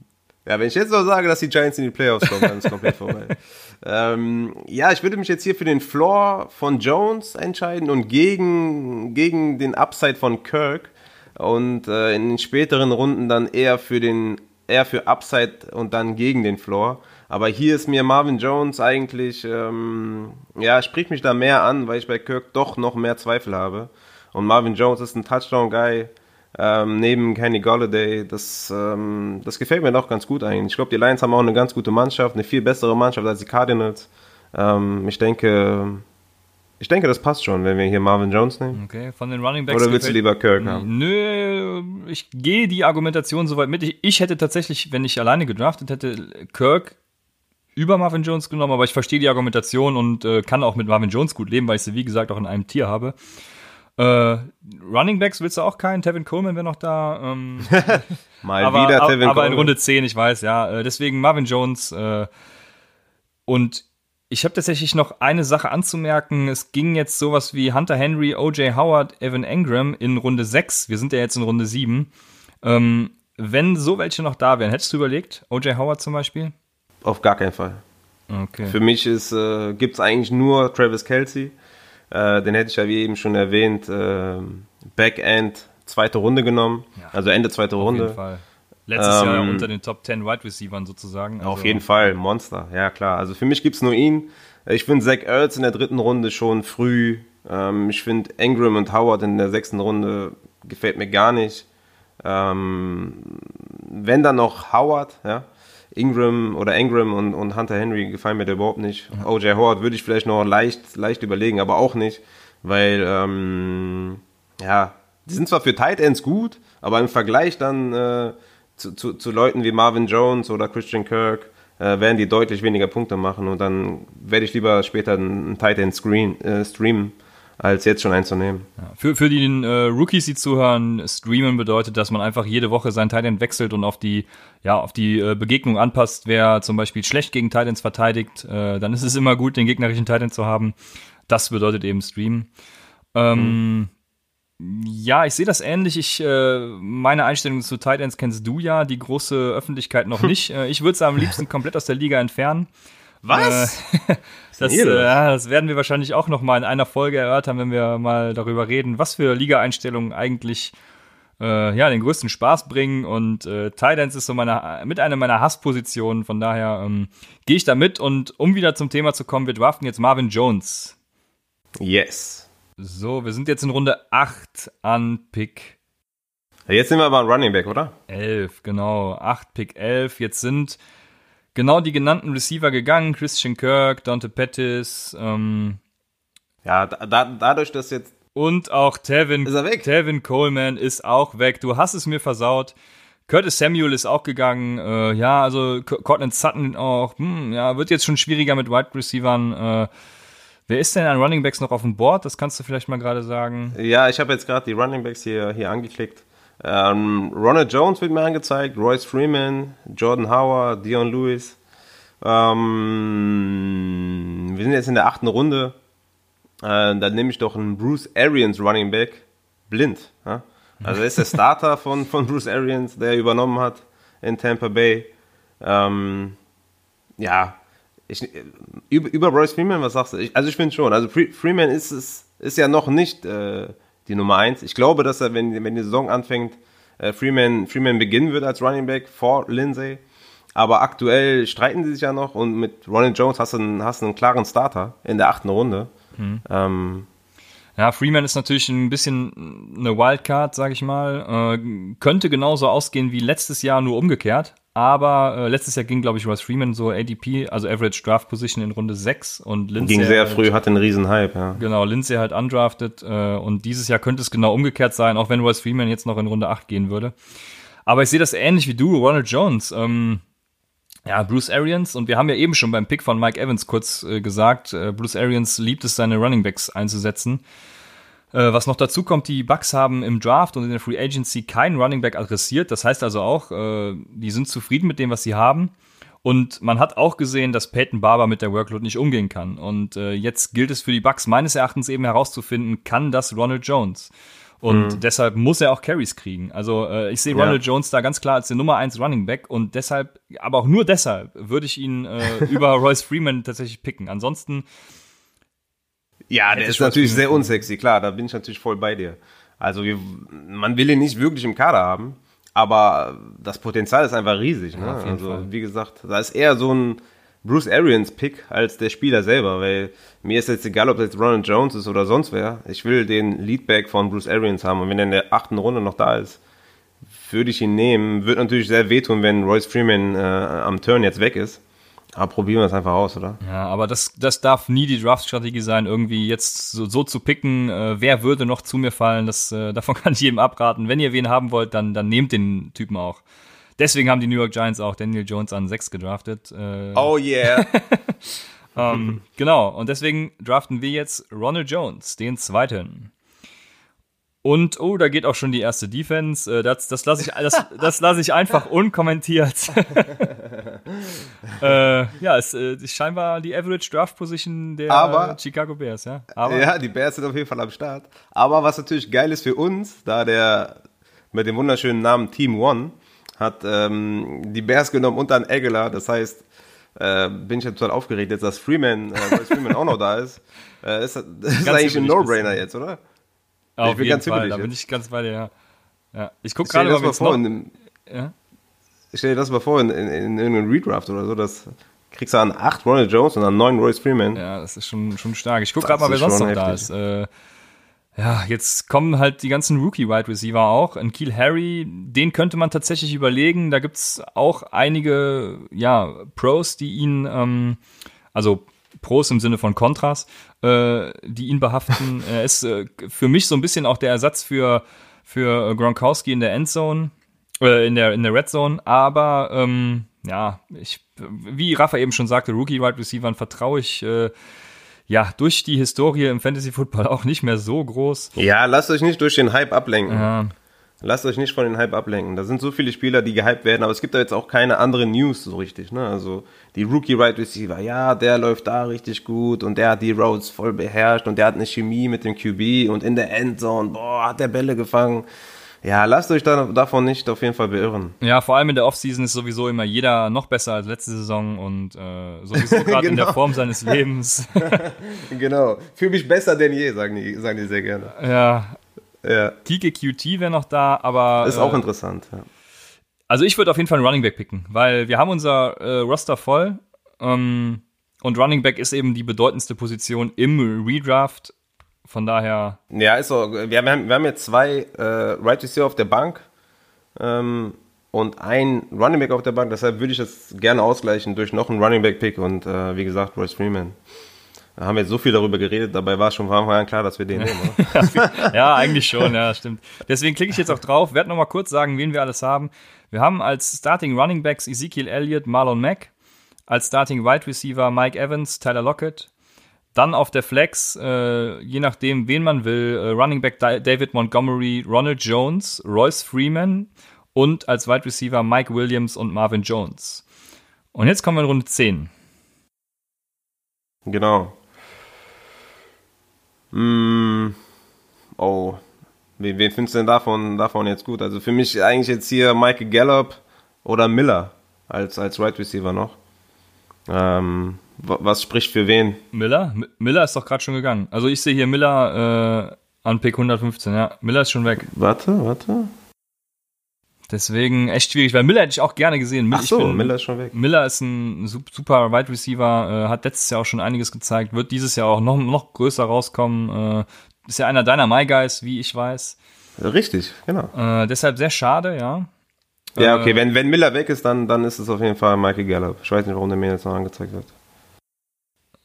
[SPEAKER 2] ja, wenn ich jetzt noch sage, dass die Giants in die Playoffs kommen, dann ist es komplett vorbei. Ähm, ja, ich würde mich jetzt hier für den Floor von Jones entscheiden und gegen, gegen den Upside von Kirk und äh, in den späteren Runden dann eher für den eher für Upside und dann gegen den Floor. Aber hier ist mir Marvin Jones eigentlich, ähm, ja, spricht mich da mehr an, weil ich bei Kirk doch noch mehr Zweifel habe. Und Marvin Jones ist ein Touchdown-Guy ähm, neben Kenny Golladay. Das, ähm, das gefällt mir doch ganz gut eigentlich. Ich glaube, die Lions haben auch eine ganz gute Mannschaft, eine viel bessere Mannschaft als die Cardinals. Ähm, ich denke, ich denke, das passt schon, wenn wir hier Marvin Jones nehmen.
[SPEAKER 1] Okay, von den Running Backs.
[SPEAKER 2] Oder willst du lieber Kirk haben?
[SPEAKER 1] Nö, ich gehe die Argumentation soweit mit. Ich, ich, hätte tatsächlich, wenn ich alleine gedraftet hätte, Kirk über Marvin Jones genommen, aber ich verstehe die Argumentation und äh, kann auch mit Marvin Jones gut leben, weil ich sie, wie gesagt, auch in einem Tier habe. Äh, Running Backs willst du auch keinen? Tevin Coleman wäre noch da. Ähm,
[SPEAKER 2] Mal aber, wieder
[SPEAKER 1] Tevin aber, aber in Runde 10, ich weiß, ja. Äh, deswegen Marvin Jones. Äh, und ich habe tatsächlich noch eine Sache anzumerken. Es ging jetzt sowas wie Hunter Henry, O.J. Howard, Evan Engram in Runde 6. Wir sind ja jetzt in Runde 7. Ähm, wenn so welche noch da wären, hättest du überlegt? O.J. Howard zum Beispiel?
[SPEAKER 2] Auf gar keinen Fall. Okay. Für mich äh, gibt es eigentlich nur Travis Kelsey. Äh, den hätte ich ja wie eben schon erwähnt, äh, Backend zweite Runde genommen, ja. also Ende zweite Auf Runde. Auf jeden Fall.
[SPEAKER 1] Letztes ähm, Jahr unter den Top 10 Wide Receivers sozusagen.
[SPEAKER 2] Also auf jeden Fall, Monster, ja klar. Also für mich gibt es nur ihn. Ich finde Zach Ertz in der dritten Runde schon früh. Ähm, ich finde Ingram und Howard in der sechsten Runde gefällt mir gar nicht. Ähm, wenn dann noch Howard, ja. Ingram oder Ingram und, und Hunter Henry gefallen mir da überhaupt nicht. Ja. OJ Howard würde ich vielleicht noch leicht, leicht überlegen, aber auch nicht, weil, ähm, ja, die sind zwar für Tight Ends gut, aber im Vergleich dann äh, zu, zu, zu, Leuten wie Marvin Jones oder Christian Kirk äh, werden die deutlich weniger Punkte machen und dann werde ich lieber später einen Tight End screen, äh, streamen als jetzt schon einzunehmen.
[SPEAKER 1] Ja, für, für die äh, Rookies, die zuhören, streamen bedeutet, dass man einfach jede Woche sein Titan wechselt und auf die, ja, auf die äh, Begegnung anpasst. Wer zum Beispiel schlecht gegen Titans verteidigt, äh, dann ist es immer gut, den gegnerischen Titan zu haben. Das bedeutet eben streamen. Ähm, mhm. Ja, ich sehe das ähnlich. Ich, äh, meine Einstellung zu Titans kennst du ja, die große Öffentlichkeit noch nicht. Äh, ich würde es am liebsten komplett aus der Liga entfernen.
[SPEAKER 2] Was?
[SPEAKER 1] Äh, das, äh, das werden wir wahrscheinlich auch noch mal in einer Folge erörtern, wenn wir mal darüber reden, was für Liga-Einstellungen eigentlich äh, ja, den größten Spaß bringen. Und äh, Tidance ist so meine, mit einer meiner Hasspositionen. Von daher ähm, gehe ich da mit. Und um wieder zum Thema zu kommen, wir draften jetzt Marvin Jones.
[SPEAKER 2] Yes.
[SPEAKER 1] So, wir sind jetzt in Runde 8 an Pick.
[SPEAKER 2] Jetzt sind wir aber ein Running Back, oder?
[SPEAKER 1] 11, genau. 8 Pick 11. Jetzt sind genau die genannten Receiver gegangen, Christian Kirk, Dante Pettis. Ähm,
[SPEAKER 2] ja, da, dadurch, dass jetzt.
[SPEAKER 1] Und auch Tevin, Tevin Coleman ist auch weg. Du hast es mir versaut. Curtis Samuel ist auch gegangen. Äh, ja, also Cortland Sutton auch. Hm, ja, wird jetzt schon schwieriger mit Wide Receivern. Äh, wer ist denn an Running Backs noch auf dem Board? Das kannst du vielleicht mal gerade sagen.
[SPEAKER 2] Ja, ich habe jetzt gerade die Running Backs hier, hier angeklickt. Ähm, Ronald Jones wird mir angezeigt, Royce Freeman, Jordan Howard, Dion Lewis. Ähm, wir sind jetzt in der achten Runde. Äh, dann nehme ich doch einen Bruce Arians Running Back blind. Ja? Also er ist der Starter von, von Bruce Arians, der übernommen hat in Tampa Bay. Ähm, ja, ich, über, über Royce Freeman, was sagst du? Ich, also ich finde schon, also Freeman ist, ist, ist ja noch nicht äh, die Nummer 1. Ich glaube, dass er, wenn, wenn die Saison anfängt, äh, Freeman, Freeman beginnen wird als Running Back vor Lindsay. Aber aktuell streiten sie sich ja noch und mit Ronald Jones hast du einen, hast einen klaren Starter in der achten Runde. Mhm. Ähm,
[SPEAKER 1] Ja, Freeman ist natürlich ein bisschen eine Wildcard, sag ich mal. Äh, könnte genauso ausgehen wie letztes Jahr, nur umgekehrt. Aber äh, letztes Jahr ging, glaube ich, Royce Freeman so ADP, also Average Draft Position in Runde 6 und
[SPEAKER 2] Lindsay. Ging sehr halt, früh, hatte einen riesen Hype, ja.
[SPEAKER 1] Genau, Lindsay halt undrafted äh, und dieses Jahr könnte es genau umgekehrt sein, auch wenn Royce Freeman jetzt noch in Runde 8 gehen würde. Aber ich sehe das ähnlich wie du, Ronald Jones. Ähm, ja, Bruce Arians, und wir haben ja eben schon beim Pick von Mike Evans kurz äh, gesagt, äh, Bruce Arians liebt es, seine Running Backs einzusetzen. Äh, was noch dazu kommt, die Bucks haben im Draft und in der Free Agency keinen Running Back adressiert. Das heißt also auch, äh, die sind zufrieden mit dem, was sie haben. Und man hat auch gesehen, dass Peyton Barber mit der Workload nicht umgehen kann. Und äh, jetzt gilt es für die Bucks meines Erachtens eben herauszufinden, kann das Ronald Jones? Und mhm. deshalb muss er auch Carries kriegen. Also äh, ich sehe Ronald ja. Jones da ganz klar als den Nummer 1 Running Back und deshalb, aber auch nur deshalb, würde ich ihn äh, über Royce Freeman tatsächlich picken. Ansonsten.
[SPEAKER 2] Ja, der ist natürlich sehr unsexy, klar, da bin ich natürlich voll bei dir. Also wir, man will ihn nicht wirklich im Kader haben, aber das Potenzial ist einfach riesig. Ne? Ja, also Fall. wie gesagt, da ist eher so ein Bruce Arians Pick als der Spieler selber, weil mir ist jetzt egal, ob das jetzt Ronald Jones ist oder sonst wer. Ich will den Leadback von Bruce Arians haben und wenn er in der achten Runde noch da ist, würde ich ihn nehmen. Wird natürlich sehr wehtun, wenn Royce Freeman äh, am Turn jetzt weg ist. Aber probieren wir es einfach aus, oder?
[SPEAKER 1] Ja, aber das, das darf nie die Draft-Strategie sein, irgendwie jetzt so, so zu picken, äh, wer würde noch zu mir fallen. Das, äh, davon kann ich jedem abraten. Wenn ihr wen haben wollt, dann, dann nehmt den Typen auch. Deswegen haben die New York Giants auch Daniel Jones an 6 gedraftet.
[SPEAKER 2] Äh, oh yeah.
[SPEAKER 1] ähm, genau, und deswegen draften wir jetzt Ronald Jones, den zweiten. Und, oh, da geht auch schon die erste Defense. Äh, das, das lasse ich, das, das lass ich einfach unkommentiert. äh, ja, es äh, ist scheinbar die Average Draft Position der
[SPEAKER 2] Aber,
[SPEAKER 1] Chicago Bears, ja.
[SPEAKER 2] Aber, ja, die Bears sind auf jeden Fall am Start. Aber was natürlich geil ist für uns, da der mit dem wunderschönen Namen Team One hat ähm, die Bears genommen und dann Aguilar. Das heißt, äh, bin ich jetzt total aufgeregt, jetzt dass Freeman, äh, Freeman auch noch da ist. Äh, ist das ist eigentlich ein No-Brainer jetzt, oder?
[SPEAKER 1] Auf ich bin ganz Fall, da bin ich ganz bei dir, ja. ja. Ich gucke gerade mal,
[SPEAKER 2] vor, in dem, ja? Stell dir das mal vor, in, in, in irgendeinem Redraft oder so, das kriegst du an 8 Ronald Jones und an 9 Royce Freeman.
[SPEAKER 1] Ja, das ist schon, schon stark. Ich gucke gerade mal, wer sonst noch heftig. da ist. Äh, ja, jetzt kommen halt die ganzen Rookie-Wide Receiver auch. In Kiel Harry, den könnte man tatsächlich überlegen. Da gibt's auch einige, ja, Pros, die ihn, ähm, also Pros im Sinne von Kontras, äh, die ihn behaften. er ist äh, für mich so ein bisschen auch der Ersatz für, für Gronkowski in der Endzone, äh, in der, in der Red Zone. Aber, ähm, ja, ich, wie Rafa eben schon sagte, Rookie-Wide Receivern vertraue ich, äh, ja, durch die Historie im Fantasy Football auch nicht mehr so groß.
[SPEAKER 2] Ja, lasst euch nicht durch den Hype ablenken. Ja. Lasst euch nicht von den Hype ablenken. Da sind so viele Spieler, die gehypt werden, aber es gibt da jetzt auch keine anderen News so richtig. Ne? Also die Rookie Right Receiver, ja, der läuft da richtig gut und der hat die Roads voll beherrscht und der hat eine Chemie mit dem QB und in der Endzone, boah, hat der Bälle gefangen. Ja, lasst euch da, davon nicht auf jeden Fall beirren.
[SPEAKER 1] Ja, vor allem in der Offseason ist sowieso immer jeder noch besser als letzte Saison und äh, sowieso gerade genau. in der genau. Form seines Lebens.
[SPEAKER 2] genau. Fühle mich besser denn je, sagen die, sagen die sehr gerne.
[SPEAKER 1] Ja. Ja. Kike QT wäre noch da, aber.
[SPEAKER 2] Ist auch äh, interessant, ja.
[SPEAKER 1] Also ich würde auf jeden Fall einen Running Back picken, weil wir haben unser äh, Roster voll. Ähm, und Running Back ist eben die bedeutendste Position im Redraft von daher.
[SPEAKER 2] Ja, ist so. Wir haben, wir haben jetzt zwei äh, Right Receiver auf der Bank ähm, und ein Running Back auf der Bank. Deshalb würde ich das gerne ausgleichen durch noch einen Running Back Pick und äh, wie gesagt Royce Freeman. Da haben wir jetzt so viel darüber geredet, dabei war schon von Anfang an klar, dass wir den nehmen.
[SPEAKER 1] ja, eigentlich schon, ja, stimmt. Deswegen klicke ich jetzt auch drauf, werde nochmal kurz sagen, wen wir alles haben. Wir haben als Starting Running Backs Ezekiel Elliott, Marlon Mack, als Starting Wide Receiver Mike Evans, Tyler Lockett, dann auf der Flex, äh, je nachdem, wen man will, äh, Running Back David Montgomery, Ronald Jones, Royce Freeman und als Wide Receiver Mike Williams und Marvin Jones. Und jetzt kommen wir in Runde 10.
[SPEAKER 2] Genau. Mm, oh. Wen, wen findest du denn davon, davon jetzt gut? Also für mich eigentlich jetzt hier Michael Gallup oder Miller als, als Wide Receiver noch. Ähm, was spricht für wen?
[SPEAKER 1] Miller? M Miller ist doch gerade schon gegangen. Also ich sehe hier Miller äh, an Pick 115, ja. Miller ist schon weg.
[SPEAKER 2] Warte, warte.
[SPEAKER 1] Deswegen echt schwierig, weil Miller hätte ich auch gerne gesehen.
[SPEAKER 2] Ach so, find, Miller ist schon weg.
[SPEAKER 1] Miller ist ein super Wide Receiver, äh, hat letztes Jahr auch schon einiges gezeigt, wird dieses Jahr auch noch, noch größer rauskommen. Äh, ist ja einer deiner My Guys, wie ich weiß.
[SPEAKER 2] Richtig, genau.
[SPEAKER 1] Äh, deshalb sehr schade, ja.
[SPEAKER 2] Ja, okay, wenn, wenn Miller weg ist, dann, dann ist es auf jeden Fall Michael Gallup. Ich weiß nicht, warum der mir jetzt noch angezeigt wird.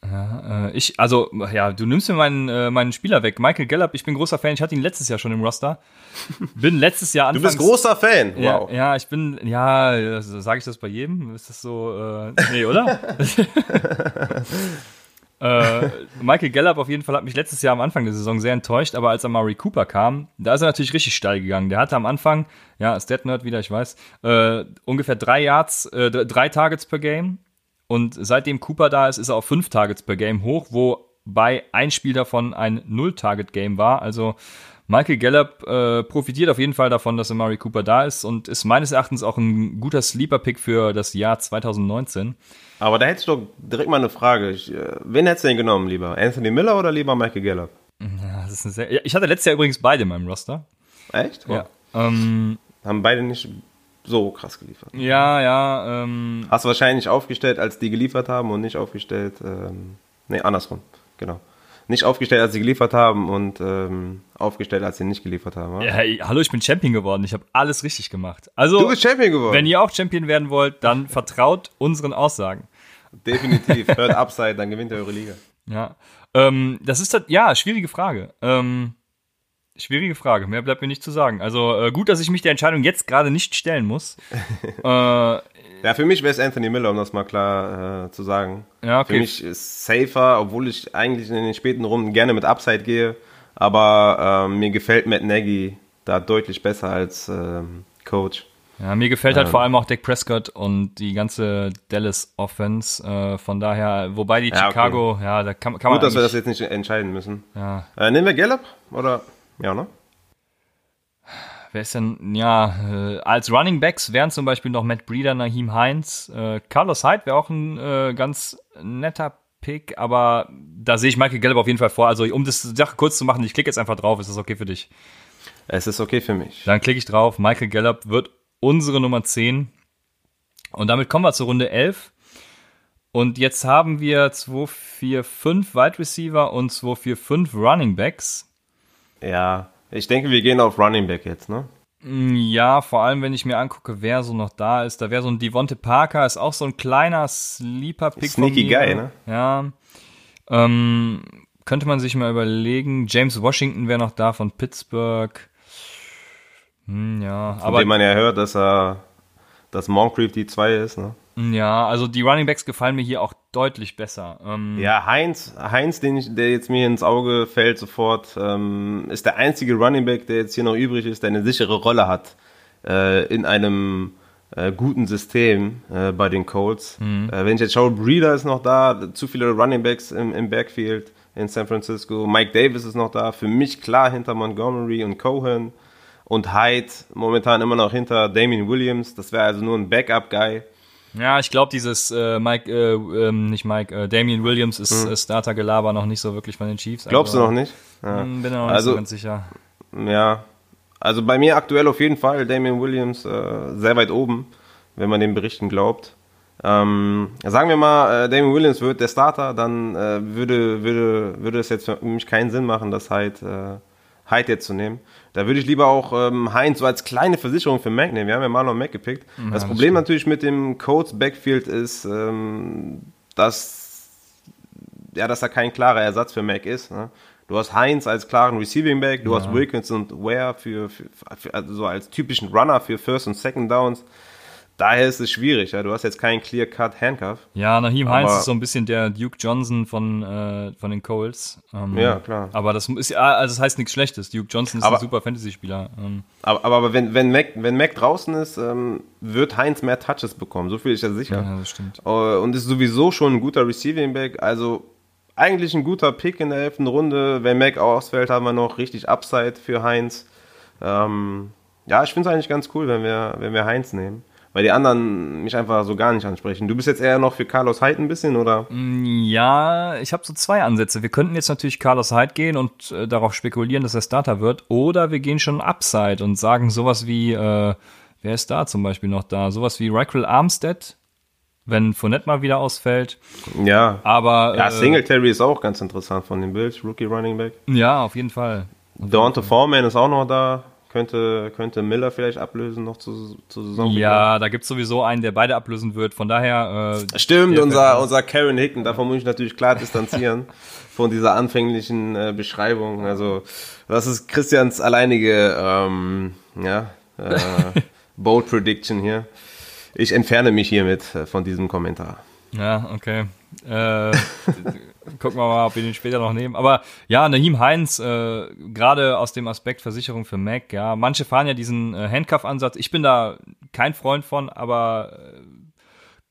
[SPEAKER 1] Ja, äh, ich, also, ja, du nimmst mir meinen, äh, meinen Spieler weg. Michael Gallup, ich bin großer Fan. Ich hatte ihn letztes Jahr schon im Roster. Bin letztes Jahr
[SPEAKER 2] anfangs... Du bist großer Fan,
[SPEAKER 1] wow. Ja, ja ich bin, ja, sage ich das bei jedem? Ist das so, äh, nee, oder? äh, Michael Gallup auf jeden Fall hat mich letztes Jahr am Anfang der Saison sehr enttäuscht, aber als Amari Cooper kam, da ist er natürlich richtig steil gegangen. Der hatte am Anfang, ja, Stat-Nerd wieder, ich weiß, äh, ungefähr drei Yards, äh, drei Targets per Game und seitdem Cooper da ist, ist er auf fünf Targets per Game hoch, wobei ein Spiel davon ein Null-Target-Game war. Also Michael Gallup äh, profitiert auf jeden Fall davon, dass Amari Cooper da ist und ist meines Erachtens auch ein guter Sleeper-Pick für das Jahr 2019.
[SPEAKER 2] Aber da hättest du doch direkt mal eine Frage. Ich, äh, wen hättest du denn genommen lieber? Anthony Miller oder lieber Michael Gallup?
[SPEAKER 1] Ja, sehr, ich hatte letztes Jahr übrigens beide in meinem Roster.
[SPEAKER 2] Echt?
[SPEAKER 1] Ja. Ähm,
[SPEAKER 2] Haben beide nicht so krass geliefert.
[SPEAKER 1] Ja, ja. Ähm,
[SPEAKER 2] Hast du wahrscheinlich aufgestellt, als die geliefert haben und nicht aufgestellt, ähm, nee, andersrum, genau. Nicht aufgestellt, als sie geliefert haben und ähm, aufgestellt, als sie nicht geliefert haben.
[SPEAKER 1] Ja, hey, hallo, ich bin Champion geworden. Ich habe alles richtig gemacht. Also,
[SPEAKER 2] du bist Champion geworden.
[SPEAKER 1] Wenn ihr auch Champion werden wollt, dann vertraut unseren Aussagen.
[SPEAKER 2] Definitiv. Hört Upside, dann gewinnt ihr eure Liga.
[SPEAKER 1] Ja. Ähm, das ist halt, ja, schwierige Frage. Ähm, Schwierige Frage, mehr bleibt mir nicht zu sagen. Also äh, gut, dass ich mich der Entscheidung jetzt gerade nicht stellen muss.
[SPEAKER 2] äh, ja, für mich wäre es Anthony Miller, um das mal klar äh, zu sagen. Ja, okay. Für mich ist safer, obwohl ich eigentlich in den späten Runden gerne mit Upside gehe. Aber äh, mir gefällt Matt Nagy da deutlich besser als ähm, Coach.
[SPEAKER 1] Ja, mir gefällt halt ähm, vor allem auch Dak Prescott und die ganze Dallas Offense. Äh, von daher, wobei die ja, Chicago, okay. ja, da kann, kann
[SPEAKER 2] man. Gut, dass wir das jetzt nicht entscheiden müssen.
[SPEAKER 1] Ja.
[SPEAKER 2] Äh, nehmen wir Gallup oder? Ja, ne?
[SPEAKER 1] Wer ist denn, ja, äh, als Running Backs wären zum Beispiel noch Matt Breeder, Naheem Heinz. Äh, Carlos Hyde wäre auch ein äh, ganz netter Pick, aber da sehe ich Michael Gallup auf jeden Fall vor. Also, um das Sache kurz zu machen, ich klicke jetzt einfach drauf. Ist das okay für dich?
[SPEAKER 2] Es ist okay für mich.
[SPEAKER 1] Dann klicke ich drauf. Michael Gallup wird unsere Nummer 10. Und damit kommen wir zur Runde 11. Und jetzt haben wir 2, 4, 5 Wide Receiver und 2, 4, 5 Running Backs.
[SPEAKER 2] Ja, ich denke, wir gehen auf Running Back jetzt, ne?
[SPEAKER 1] Mm, ja, vor allem, wenn ich mir angucke, wer so noch da ist. Da wäre so ein Devonte Parker, ist auch so ein kleiner Sleeper-Pick.
[SPEAKER 2] Sneaky Guy, ne?
[SPEAKER 1] Ja. Ähm, könnte man sich mal überlegen. James Washington wäre noch da von Pittsburgh. Hm, ja,
[SPEAKER 2] von aber. dem man ja hört, dass er, dass Moncrief die 2 ist, ne?
[SPEAKER 1] Ja, also die Running Backs gefallen mir hier auch deutlich besser. Ähm
[SPEAKER 2] ja, Heinz, Heinz, den ich, der jetzt mir ins Auge fällt sofort, ähm, ist der einzige Running Back, der jetzt hier noch übrig ist, der eine sichere Rolle hat äh, in einem äh, guten System äh, bei den Colts. Mhm. Äh, wenn ich jetzt schaue, Breeder ist noch da, zu viele Running Backs im, im Backfield in San Francisco. Mike Davis ist noch da, für mich klar hinter Montgomery und Cohen. Und Hyde momentan immer noch hinter Damien Williams. Das wäre also nur ein Backup-Guy.
[SPEAKER 1] Ja, ich glaube, dieses äh, Mike, äh, ähm, nicht Mike, äh, Damian Williams ist hm. Starter-Gelaber noch nicht so wirklich von den Chiefs.
[SPEAKER 2] Glaubst also, du noch nicht?
[SPEAKER 1] Ja. Hm, bin noch nicht also, so ganz sicher.
[SPEAKER 2] Ja, also bei mir aktuell auf jeden Fall Damian Williams äh, sehr weit oben, wenn man den Berichten glaubt. Ähm, sagen wir mal, äh, Damien Williams wird der Starter, dann äh, würde, würde, würde es jetzt für mich keinen Sinn machen, das halt äh, Hyde jetzt zu nehmen. Da würde ich lieber auch ähm, Heinz so als kleine Versicherung für Mac nehmen. Wir haben ja Marlon Mac gepickt. Ja, das, das Problem stimmt. natürlich mit dem Codes Backfield ist, ähm, dass, ja, dass er kein klarer Ersatz für Mac ist. Ne? Du hast Heinz als klaren Receiving Back, du ja. hast Wilkins und Ware für, für, für, also so als typischen Runner für First und Second Downs daher ist es schwierig. Ja? Du hast jetzt keinen Clear-Cut-Handcuff.
[SPEAKER 1] Ja, Naheem Heinz ist so ein bisschen der Duke Johnson von, äh, von den Colts.
[SPEAKER 2] Ähm, ja, klar.
[SPEAKER 1] Aber das ist also das heißt nichts Schlechtes. Duke Johnson ist aber, ein super Fantasy-Spieler.
[SPEAKER 2] Ähm. Aber, aber, aber, wenn, wenn, Mac, wenn Mac draußen ist, ähm, wird Heinz mehr Touches bekommen. So viel ist ja sicher.
[SPEAKER 1] Ja, das stimmt.
[SPEAKER 2] Uh, und ist sowieso schon ein guter Receiving-Back. Also eigentlich ein guter Pick in der elften Runde. Wenn Mac ausfällt, haben wir noch richtig Upside für Heinz. Ähm, ja, ich finde es eigentlich ganz cool, wenn wir, wenn wir Heinz nehmen weil die anderen mich einfach so gar nicht ansprechen. Du bist jetzt eher noch für Carlos Hyde ein bisschen, oder?
[SPEAKER 1] Mm, ja, ich habe so zwei Ansätze. Wir könnten jetzt natürlich Carlos Hyde gehen und äh, darauf spekulieren, dass er Starter wird, oder wir gehen schon Upside und sagen sowas wie, äh, wer ist da zum Beispiel noch da? Sowas wie Raquel Armstead wenn Fournette mal wieder ausfällt.
[SPEAKER 2] Ja.
[SPEAKER 1] Aber
[SPEAKER 2] Ja,
[SPEAKER 1] äh,
[SPEAKER 2] Singletary ist auch ganz interessant von den Bills, Rookie Running Back.
[SPEAKER 1] ja, auf jeden Fall.
[SPEAKER 2] Daunte Foreman ist auch noch da. Könnte, könnte Miller vielleicht ablösen noch zu, zu Saison.
[SPEAKER 1] Ja, da gibt's sowieso einen, der beide ablösen wird. Von daher, äh,
[SPEAKER 2] Stimmt, unser, unser Karen Hicken, davon muss ich natürlich klar distanzieren von dieser anfänglichen äh, Beschreibung. Also, das ist Christians alleinige ähm, ja, äh, Bold Prediction hier. Ich entferne mich hiermit äh, von diesem Kommentar.
[SPEAKER 1] ja, okay. Äh, gucken wir mal, ob wir den später noch nehmen. Aber ja, Nahim Heinz, äh, gerade aus dem Aspekt Versicherung für Mac, ja, manche fahren ja diesen äh, Handcuff-Ansatz. Ich bin da kein Freund von, aber äh,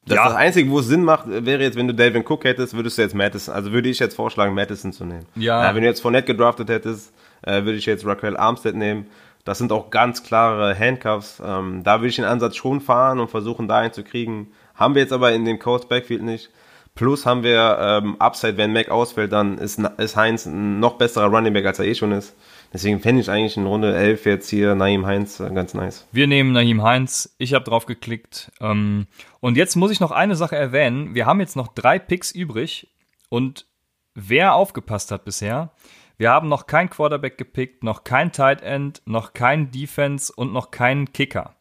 [SPEAKER 2] Das,
[SPEAKER 1] Ja.
[SPEAKER 2] das Einzige, wo es Sinn macht, wäre jetzt, wenn du Dalvin Cook hättest, würdest du jetzt Madison, also würde ich jetzt vorschlagen, Madison zu nehmen.
[SPEAKER 1] Ja.
[SPEAKER 2] wenn du jetzt Fournette gedraftet hättest, äh, würde ich jetzt Raquel Armstead nehmen. Das sind auch ganz klare Handcuffs. Ähm, da würde ich den Ansatz schon fahren und versuchen, da einen zu kriegen. Haben wir jetzt aber in dem Coast Backfield nicht. Plus haben wir ähm, Upside, wenn Mac ausfällt, dann ist, ist Heinz ein noch besserer Running Back, als er eh schon ist. Deswegen fände ich eigentlich in Runde 11 jetzt hier Naim Heinz äh, ganz nice.
[SPEAKER 1] Wir nehmen Nahim Heinz. Ich habe drauf geklickt. Ähm, und jetzt muss ich noch eine Sache erwähnen. Wir haben jetzt noch drei Picks übrig. Und wer aufgepasst hat bisher, wir haben noch kein Quarterback gepickt, noch kein Tight End, noch kein Defense und noch keinen Kicker.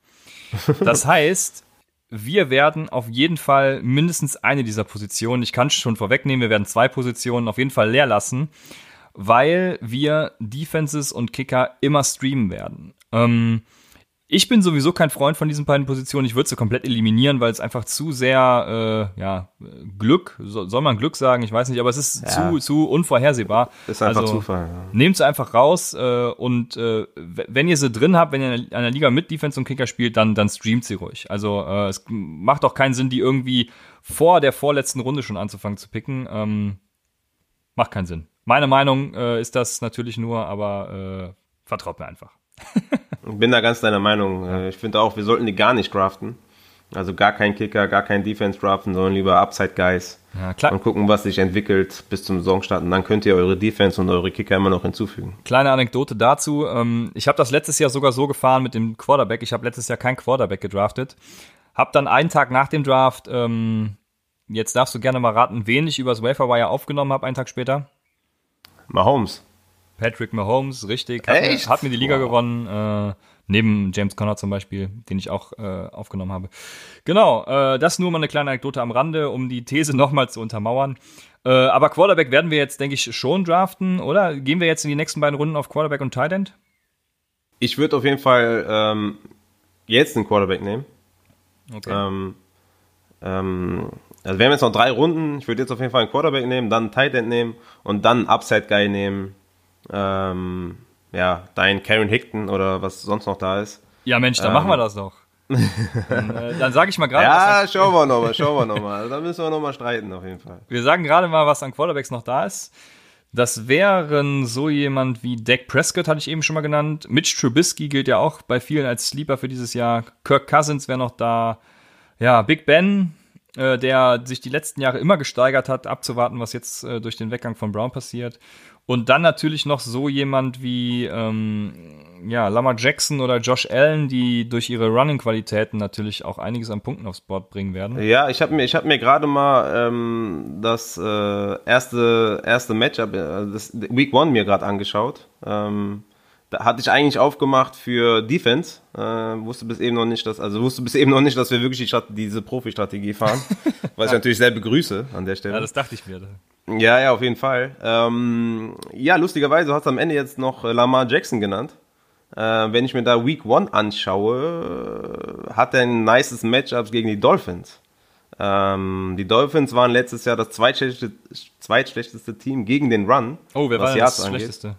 [SPEAKER 1] Das heißt, wir werden auf jeden Fall mindestens eine dieser Positionen, ich kann schon vorwegnehmen, wir werden zwei Positionen auf jeden Fall leer lassen, weil wir Defenses und Kicker immer streamen werden. Ähm, ich bin sowieso kein Freund von diesen beiden Positionen. Ich würde sie komplett eliminieren, weil es einfach zu sehr, äh, ja, Glück, so, soll man Glück sagen, ich weiß nicht, aber es ist
[SPEAKER 2] Ja.
[SPEAKER 1] zu, zu unvorhersehbar.
[SPEAKER 2] Ist einfach
[SPEAKER 1] Also,
[SPEAKER 2] Zufall. Ja.
[SPEAKER 1] Nehmt sie einfach raus äh, und äh, wenn ihr sie drin habt, wenn ihr in einer Liga mit Defense und Kicker spielt, dann, dann streamt sie ruhig. Also äh, es macht auch keinen Sinn, die irgendwie vor der vorletzten Runde schon anzufangen zu picken. Ähm, macht keinen Sinn. Meine Meinung äh, ist das natürlich nur, aber äh, vertraut mir einfach.
[SPEAKER 2] Ich bin da ganz deiner Meinung. Äh, Ich finde auch, wir sollten die gar nicht draften. Also gar kein Kicker, gar kein Defense draften, sondern lieber Upside Guys.
[SPEAKER 1] Ja, klar.
[SPEAKER 2] Und gucken, was sich entwickelt bis zum Saisonstart. Und dann könnt ihr eure Defense und eure Kicker immer noch hinzufügen.
[SPEAKER 1] Kleine Anekdote dazu. Ähm, ich habe das letztes Jahr sogar so gefahren mit dem Quarterback. Ich habe letztes Jahr kein Quarterback gedraftet. Hab dann einen Tag nach dem Draft, ähm, jetzt darfst du gerne mal raten, wen ich übers Waferwire aufgenommen habe, einen Tag später.
[SPEAKER 2] Mahomes.
[SPEAKER 1] Patrick Mahomes, richtig. Hat,
[SPEAKER 2] Echt?
[SPEAKER 1] Mir, hat mir die Liga
[SPEAKER 2] Wow.
[SPEAKER 1] gewonnen. Äh, neben James Conner zum Beispiel, den ich auch äh, aufgenommen habe. Genau, äh, das nur mal eine kleine Anekdote am Rande, um die These nochmal zu untermauern. Äh, aber Quarterback werden wir jetzt, denke ich, schon draften, oder? Gehen wir jetzt in die nächsten beiden Runden auf Quarterback und Tight End?
[SPEAKER 2] Ich würde auf jeden Fall ähm, jetzt einen Quarterback nehmen.
[SPEAKER 1] Okay.
[SPEAKER 2] Ähm, ähm, also wir haben jetzt noch drei Runden. Ich würde jetzt auf jeden Fall einen Quarterback nehmen, dann einen Tight End nehmen und dann einen Upside Guy nehmen. Ähm, ja, dein Karen Hickton oder was sonst noch da ist.
[SPEAKER 1] Ja, Mensch, dann
[SPEAKER 2] Ähm.
[SPEAKER 1] machen wir das doch. dann äh, dann sage ich mal gerade, was
[SPEAKER 2] Ja,
[SPEAKER 1] an-
[SPEAKER 2] schauen wir nochmal, schauen wir nochmal. Da müssen wir nochmal streiten auf jeden Fall.
[SPEAKER 1] wir sagen gerade mal, was an Quarterbacks noch da ist. Das wären so jemand wie Dak Prescott, hatte ich eben schon mal genannt. Mitch Trubisky gilt ja auch bei vielen als Sleeper für dieses Jahr. Kirk Cousins wäre noch da. Ja, Big Ben, äh, der sich die letzten Jahre immer gesteigert hat, abzuwarten, was jetzt äh, durch den Weggang von Brown passiert. Und dann natürlich noch so jemand wie ähm, ja, Lamar Jackson oder Josh Allen, die durch ihre Running-Qualitäten natürlich auch einiges an Punkten aufs Board bringen werden.
[SPEAKER 2] Ja, ich habe mir, ich hab mir gerade mal ähm, das äh, erste, erste Matchup, äh, das Week One mir gerade angeschaut. Ähm, da hatte ich eigentlich aufgemacht für Defense. Äh, wusste bis eben noch nicht, dass, also wusste bis eben noch nicht, dass wir wirklich die diese Profi-Strategie fahren. was ich natürlich sehr begrüße an der Stelle.
[SPEAKER 1] Ja, das dachte ich mir.
[SPEAKER 2] Ja, ja, auf jeden Fall. Ähm, ja, lustigerweise hast du am Ende jetzt noch äh, Lamar Jackson genannt. Äh, wenn ich mir da Week One anschaue, äh, hat er ein nices Matchups gegen die Dolphins. Ähm, die Dolphins waren letztes Jahr das zweitschlechteste, zweitschlechteste Team gegen den Run.
[SPEAKER 1] Oh, wer war das
[SPEAKER 2] angeht.
[SPEAKER 1] Schlechteste?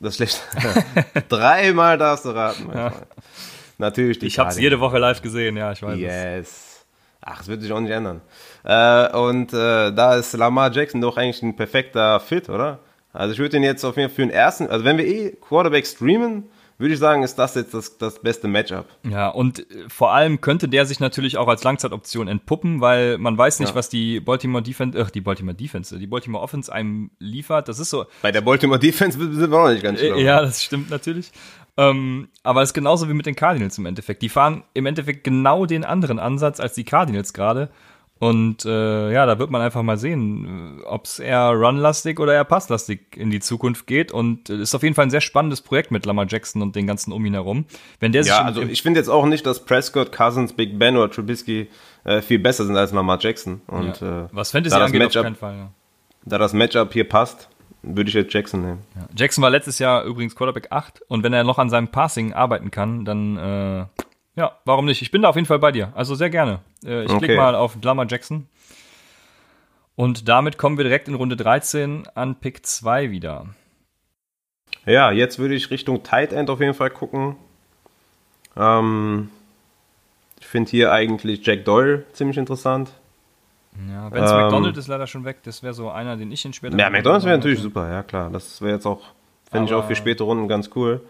[SPEAKER 2] Das schlechteste. Dreimal darfst du raten, Freund. Natürlich die
[SPEAKER 1] Ich habe es jede Woche live gesehen, ja, ich weiß es.
[SPEAKER 2] Yes. Ach, es wird sich auch nicht ändern. Äh, und äh, da ist Lamar Jackson doch eigentlich ein perfekter Fit, oder? Also ich würde ihn jetzt auf jeden Fall für den ersten, also wenn wir eh Quarterback streamen, würde ich sagen, ist das jetzt das, das beste Matchup.
[SPEAKER 1] Ja, und äh, vor allem könnte der sich natürlich auch als Langzeitoption entpuppen, weil man weiß nicht,
[SPEAKER 2] Ja.
[SPEAKER 1] was die Baltimore Defense, ach, die Baltimore Defense, die Baltimore Offense einem liefert. Das ist so,
[SPEAKER 2] Bei der Baltimore Defense sind wir noch nicht ganz schlau.
[SPEAKER 1] äh, ja, das stimmt natürlich. Ähm, aber es ist genauso wie mit den Cardinals im Endeffekt. Die fahren im Endeffekt genau den anderen Ansatz als die Cardinals gerade. Und äh, ja, da wird man einfach mal sehen, ob es eher runlastig oder eher passlastig in die Zukunft geht. Und es ist auf jeden Fall ein sehr spannendes Projekt mit Lamar Jackson und den ganzen um ihn herum. Wenn der
[SPEAKER 2] ja, also ich finde jetzt auch nicht, dass Prescott, Cousins, Big Ben oder Trubisky äh, viel besser sind als Lamar Jackson. Und, ja. äh,
[SPEAKER 1] Was Fantasy angeht, Matchup, auf keinen Fall. Ja.
[SPEAKER 2] Da das Matchup hier passt, würde ich jetzt Jackson nehmen.
[SPEAKER 1] Ja. Jackson war letztes Jahr übrigens Quarterback 8 und wenn er noch an seinem Passing arbeiten kann, dann äh, ja, warum nicht? Ich bin da auf jeden Fall bei dir. Also sehr gerne. Äh, ich okay. klicke mal auf Lamar Jackson. Und damit kommen wir direkt in Runde 13 an Pick 2 wieder.
[SPEAKER 2] Ja, jetzt würde ich Richtung Tight End auf jeden Fall gucken. Ähm, ich finde hier eigentlich Jack Doyle ziemlich interessant.
[SPEAKER 1] Ja, Vince ähm, McDonald ist leider schon weg. Das wäre so einer, den ich in später.
[SPEAKER 2] Ja, McDonald wäre natürlich super, ja klar. Das wäre jetzt auch, finde ich auch für späte Runden ganz cool.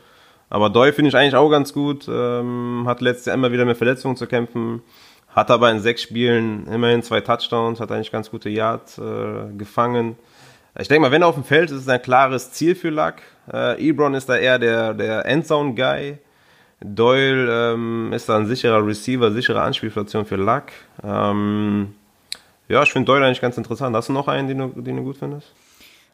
[SPEAKER 2] Aber Doyle finde ich eigentlich auch ganz gut. Ähm, hat letztes Jahr immer wieder mit Verletzungen zu kämpfen. Hat aber in sechs Spielen immerhin zwei Touchdowns, hat eigentlich ganz gute Yards äh, gefangen. Ich denke mal, wenn er auf dem Feld ist, ist es ein klares Ziel für Luck. Äh, Ebron ist da eher der, der Endzone-Guy. Doyle ähm, ist da ein sicherer Receiver, sichere Anspielstation für Luck. Ähm, ja, ich finde Doyle eigentlich ganz interessant. Hast du noch einen, den du, den du gut findest?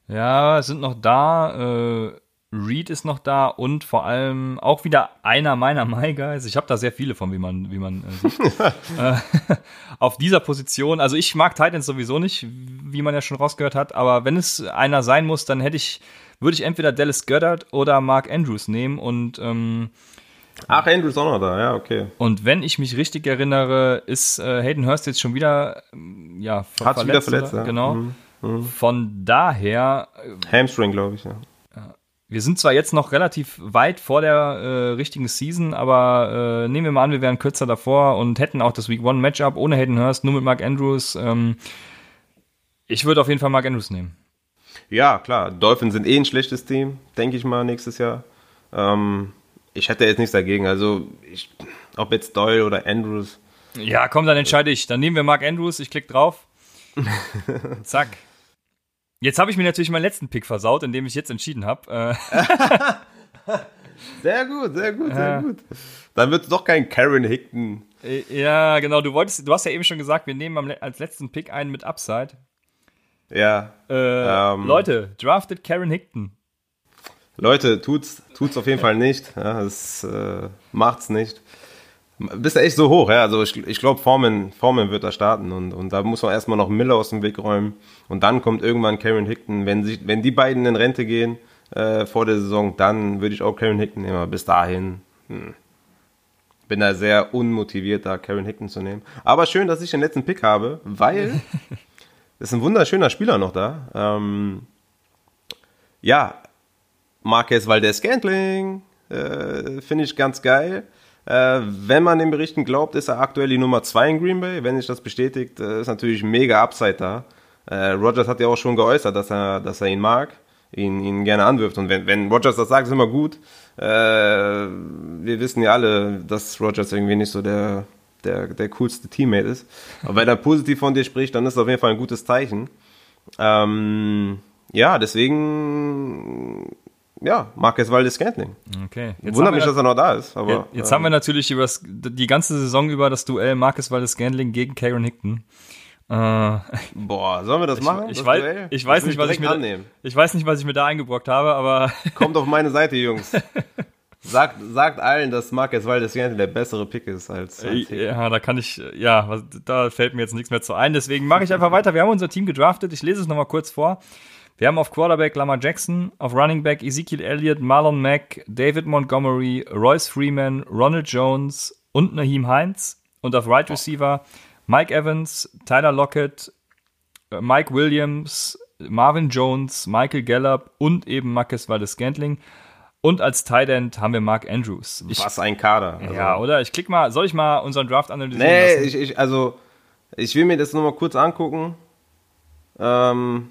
[SPEAKER 1] Ja, sind noch da. Äh, Reed ist noch da und vor allem auch wieder einer meiner My Guys. Ich habe da sehr viele von, wie man, wie man äh, sieht. äh, auf dieser Position, also ich mag Titans sowieso nicht, wie man ja schon rausgehört hat, aber wenn es einer sein muss, dann hätte ich, würde ich entweder Dallas Goddard oder Mark Andrews nehmen und ähm,
[SPEAKER 2] Ach, Andrews auch noch da, ja, okay.
[SPEAKER 1] Und wenn ich mich richtig erinnere, ist äh, Hayden Hurst jetzt schon wieder, ja,
[SPEAKER 2] ver Hat's verletzt. Wieder verletzt
[SPEAKER 1] ja. Genau. Mhm. Mhm. Von daher.
[SPEAKER 2] Äh, Hamstring, glaube ich, ja.
[SPEAKER 1] Wir sind zwar jetzt noch relativ weit vor der äh, richtigen Season, aber äh, nehmen wir mal an, wir wären kürzer davor und hätten auch das Week One Matchup ohne Hayden Hurst, nur mit Mark Andrews. Ähm, ich würde auf jeden Fall Mark Andrews nehmen.
[SPEAKER 2] Ja, klar. Dolphins sind eh ein schlechtes Team, denke ich mal, nächstes Jahr. Ähm, ich hätte jetzt nichts dagegen. Also, ich, ob jetzt Doyle oder Andrews.
[SPEAKER 1] Ja, komm, dann entscheide ich. Dann nehmen wir Mark Andrews, ich klicke drauf. Zack. Jetzt habe ich mir natürlich meinen letzten Pick versaut, indem ich jetzt entschieden habe. Äh.
[SPEAKER 2] sehr gut, sehr gut, sehr gut. Dann wird es doch kein Karen Hickton.
[SPEAKER 1] Äh, ja, genau. Du wolltest, du hast ja eben schon gesagt, wir nehmen als letzten Pick einen mit Upside.
[SPEAKER 2] Ja.
[SPEAKER 1] Äh, ähm, Leute, drafted Karen Hickton.
[SPEAKER 2] Leute, tut's, tut's auf jeden Fall nicht. Ja, das äh, macht's nicht. Bist echt so hoch, ja? Also ich, ich glaube, Foreman, Foreman wird da starten und, und da muss man erstmal noch Miller aus dem Weg räumen. Und dann kommt irgendwann Karen Hickton. Wenn, sich, wenn die beiden in Rente gehen äh, vor der Saison, dann würde ich auch Karen Hickton nehmen. Aber bis dahin hm, bin da sehr unmotiviert, da Karen Hickton zu nehmen. Aber schön, dass ich den letzten Pick habe, weil ist ein wunderschöner Spieler noch da. Ähm, ja, Marquez Valdez Scantling, äh, finde ich ganz geil. Äh, wenn man den Berichten glaubt, ist er aktuell die Nummer 2 in Green Bay. Wenn sich das bestätigt, äh, ist natürlich mega Upside da. Äh, Rogers hat ja auch schon geäußert, dass er, dass er ihn mag, ihn, ihn gerne anwirft. Und wenn, wenn Rogers das sagt, ist immer gut. Äh, wir wissen ja alle, dass Rogers irgendwie nicht so der, der, der coolste Teammate ist. Aber wenn er positiv von dir spricht, dann ist das auf jeden Fall ein gutes Zeichen. Ähm, ja, deswegen ja, Marquez Valdes Scantling.
[SPEAKER 1] Okay.
[SPEAKER 2] Jetzt Wundert mich, dass er noch da ist. Aber,
[SPEAKER 1] jetzt, jetzt ähm, haben wir natürlich über die ganze Saison über das Duell Marquez Valdes Scantling gegen Karen Hickton.
[SPEAKER 2] Äh, Boah, sollen wir das machen?
[SPEAKER 1] Ich, das weiß, ich, weiß nicht, was ich, mir da, ich weiß nicht, was ich mir da eingebrockt habe, aber.
[SPEAKER 2] Kommt auf meine Seite, Jungs. Sagt, sagt allen, dass Marquez Valdes Scantling der bessere Pick ist als. als
[SPEAKER 1] ja, da kann ich, ja, da fällt mir jetzt nichts mehr zu ein. Deswegen mache ich einfach weiter. Wir haben unser Team gedraftet. Ich lese es nochmal kurz vor. Wir haben auf Quarterback Lamar Jackson, auf Running Back Ezekiel Elliott, Marlon Mack, David Montgomery, Royce Freeman, Ronald Jones und Naheem Heinz. Und auf Right Receiver Mike Evans, Tyler Lockett, äh, Mike Williams, Marvin Jones, Michael Gallup und eben Marcus Valdes Scantling. Und als Tight End haben wir Mark Andrews.
[SPEAKER 2] Ich, Was ein Kader.
[SPEAKER 1] Also. Ja, oder? Ich klick mal, soll ich mal unseren Draft analysieren?
[SPEAKER 2] Nee, ich, ich, also ich will mir das nur mal kurz angucken. Ähm,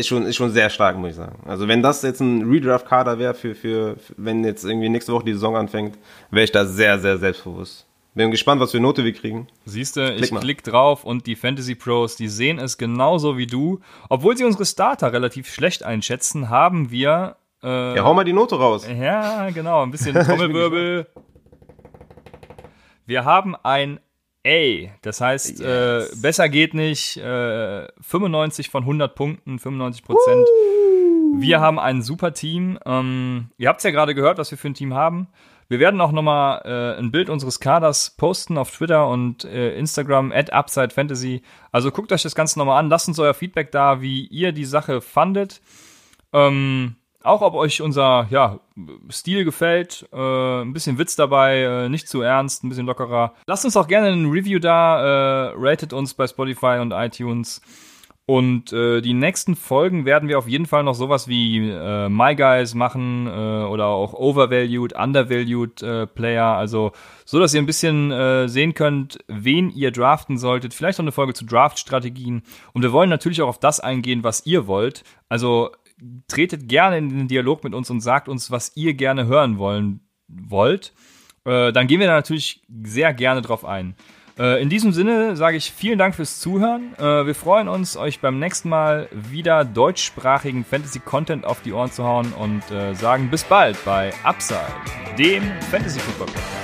[SPEAKER 2] ist schon, ist schon sehr stark, muss ich sagen. Also wenn das jetzt ein Redraft-Kader wäre, für, für, wenn jetzt irgendwie nächste Woche die Saison anfängt, wäre ich da sehr, sehr selbstbewusst. Bin gespannt, was für Note wir kriegen.
[SPEAKER 1] Siehst du, ich mal. klick drauf und die Fantasy Pros, die sehen es genauso wie du. Obwohl sie unsere Starter relativ schlecht einschätzen, haben wir
[SPEAKER 2] Äh, ja, hau mal die Note raus.
[SPEAKER 1] Ja, genau, ein bisschen Trommelwirbel. Wir haben ein A, das heißt, äh, yes. äh, besser geht nicht, äh, 95 von 100 Punkten, 95 Prozent. Wir haben ein super Team. Ähm, ihr habt es ja gerade gehört, was wir für ein Team haben. Wir werden auch nochmal äh, ein Bild unseres Kaders posten auf Twitter und äh, Instagram at Upside Fantasy. Also guckt euch das Ganze nochmal an, lasst uns euer Feedback da, wie ihr die Sache fandet. Ähm, auch ob euch unser ja, Stil gefällt, äh, ein bisschen Witz dabei, äh, nicht zu ernst, ein bisschen lockerer. Lasst uns auch gerne ein Review da, äh, ratet uns bei Spotify und iTunes. Und äh, die nächsten Folgen werden wir auf jeden Fall noch sowas wie äh, My Guys machen äh, oder auch Overvalued, Undervalued Player. Also so, dass ihr ein bisschen sehen könnt, wen ihr draften solltet. Vielleicht noch eine Folge zu Draft-Strategien. Und wir wollen natürlich auch auf das eingehen, was ihr wollt. Also tretet gerne in den Dialog mit uns und sagt uns, was ihr gerne hören wollen wollt. Äh, dann gehen wir da natürlich sehr gerne drauf ein. Äh, in diesem Sinne sage ich vielen Dank fürs Zuhören. Äh, wir freuen uns, euch beim nächsten Mal wieder deutschsprachigen Fantasy-Content auf die Ohren zu hauen und äh, sagen bis bald bei Upside, dem Fantasy-Football-Podcast.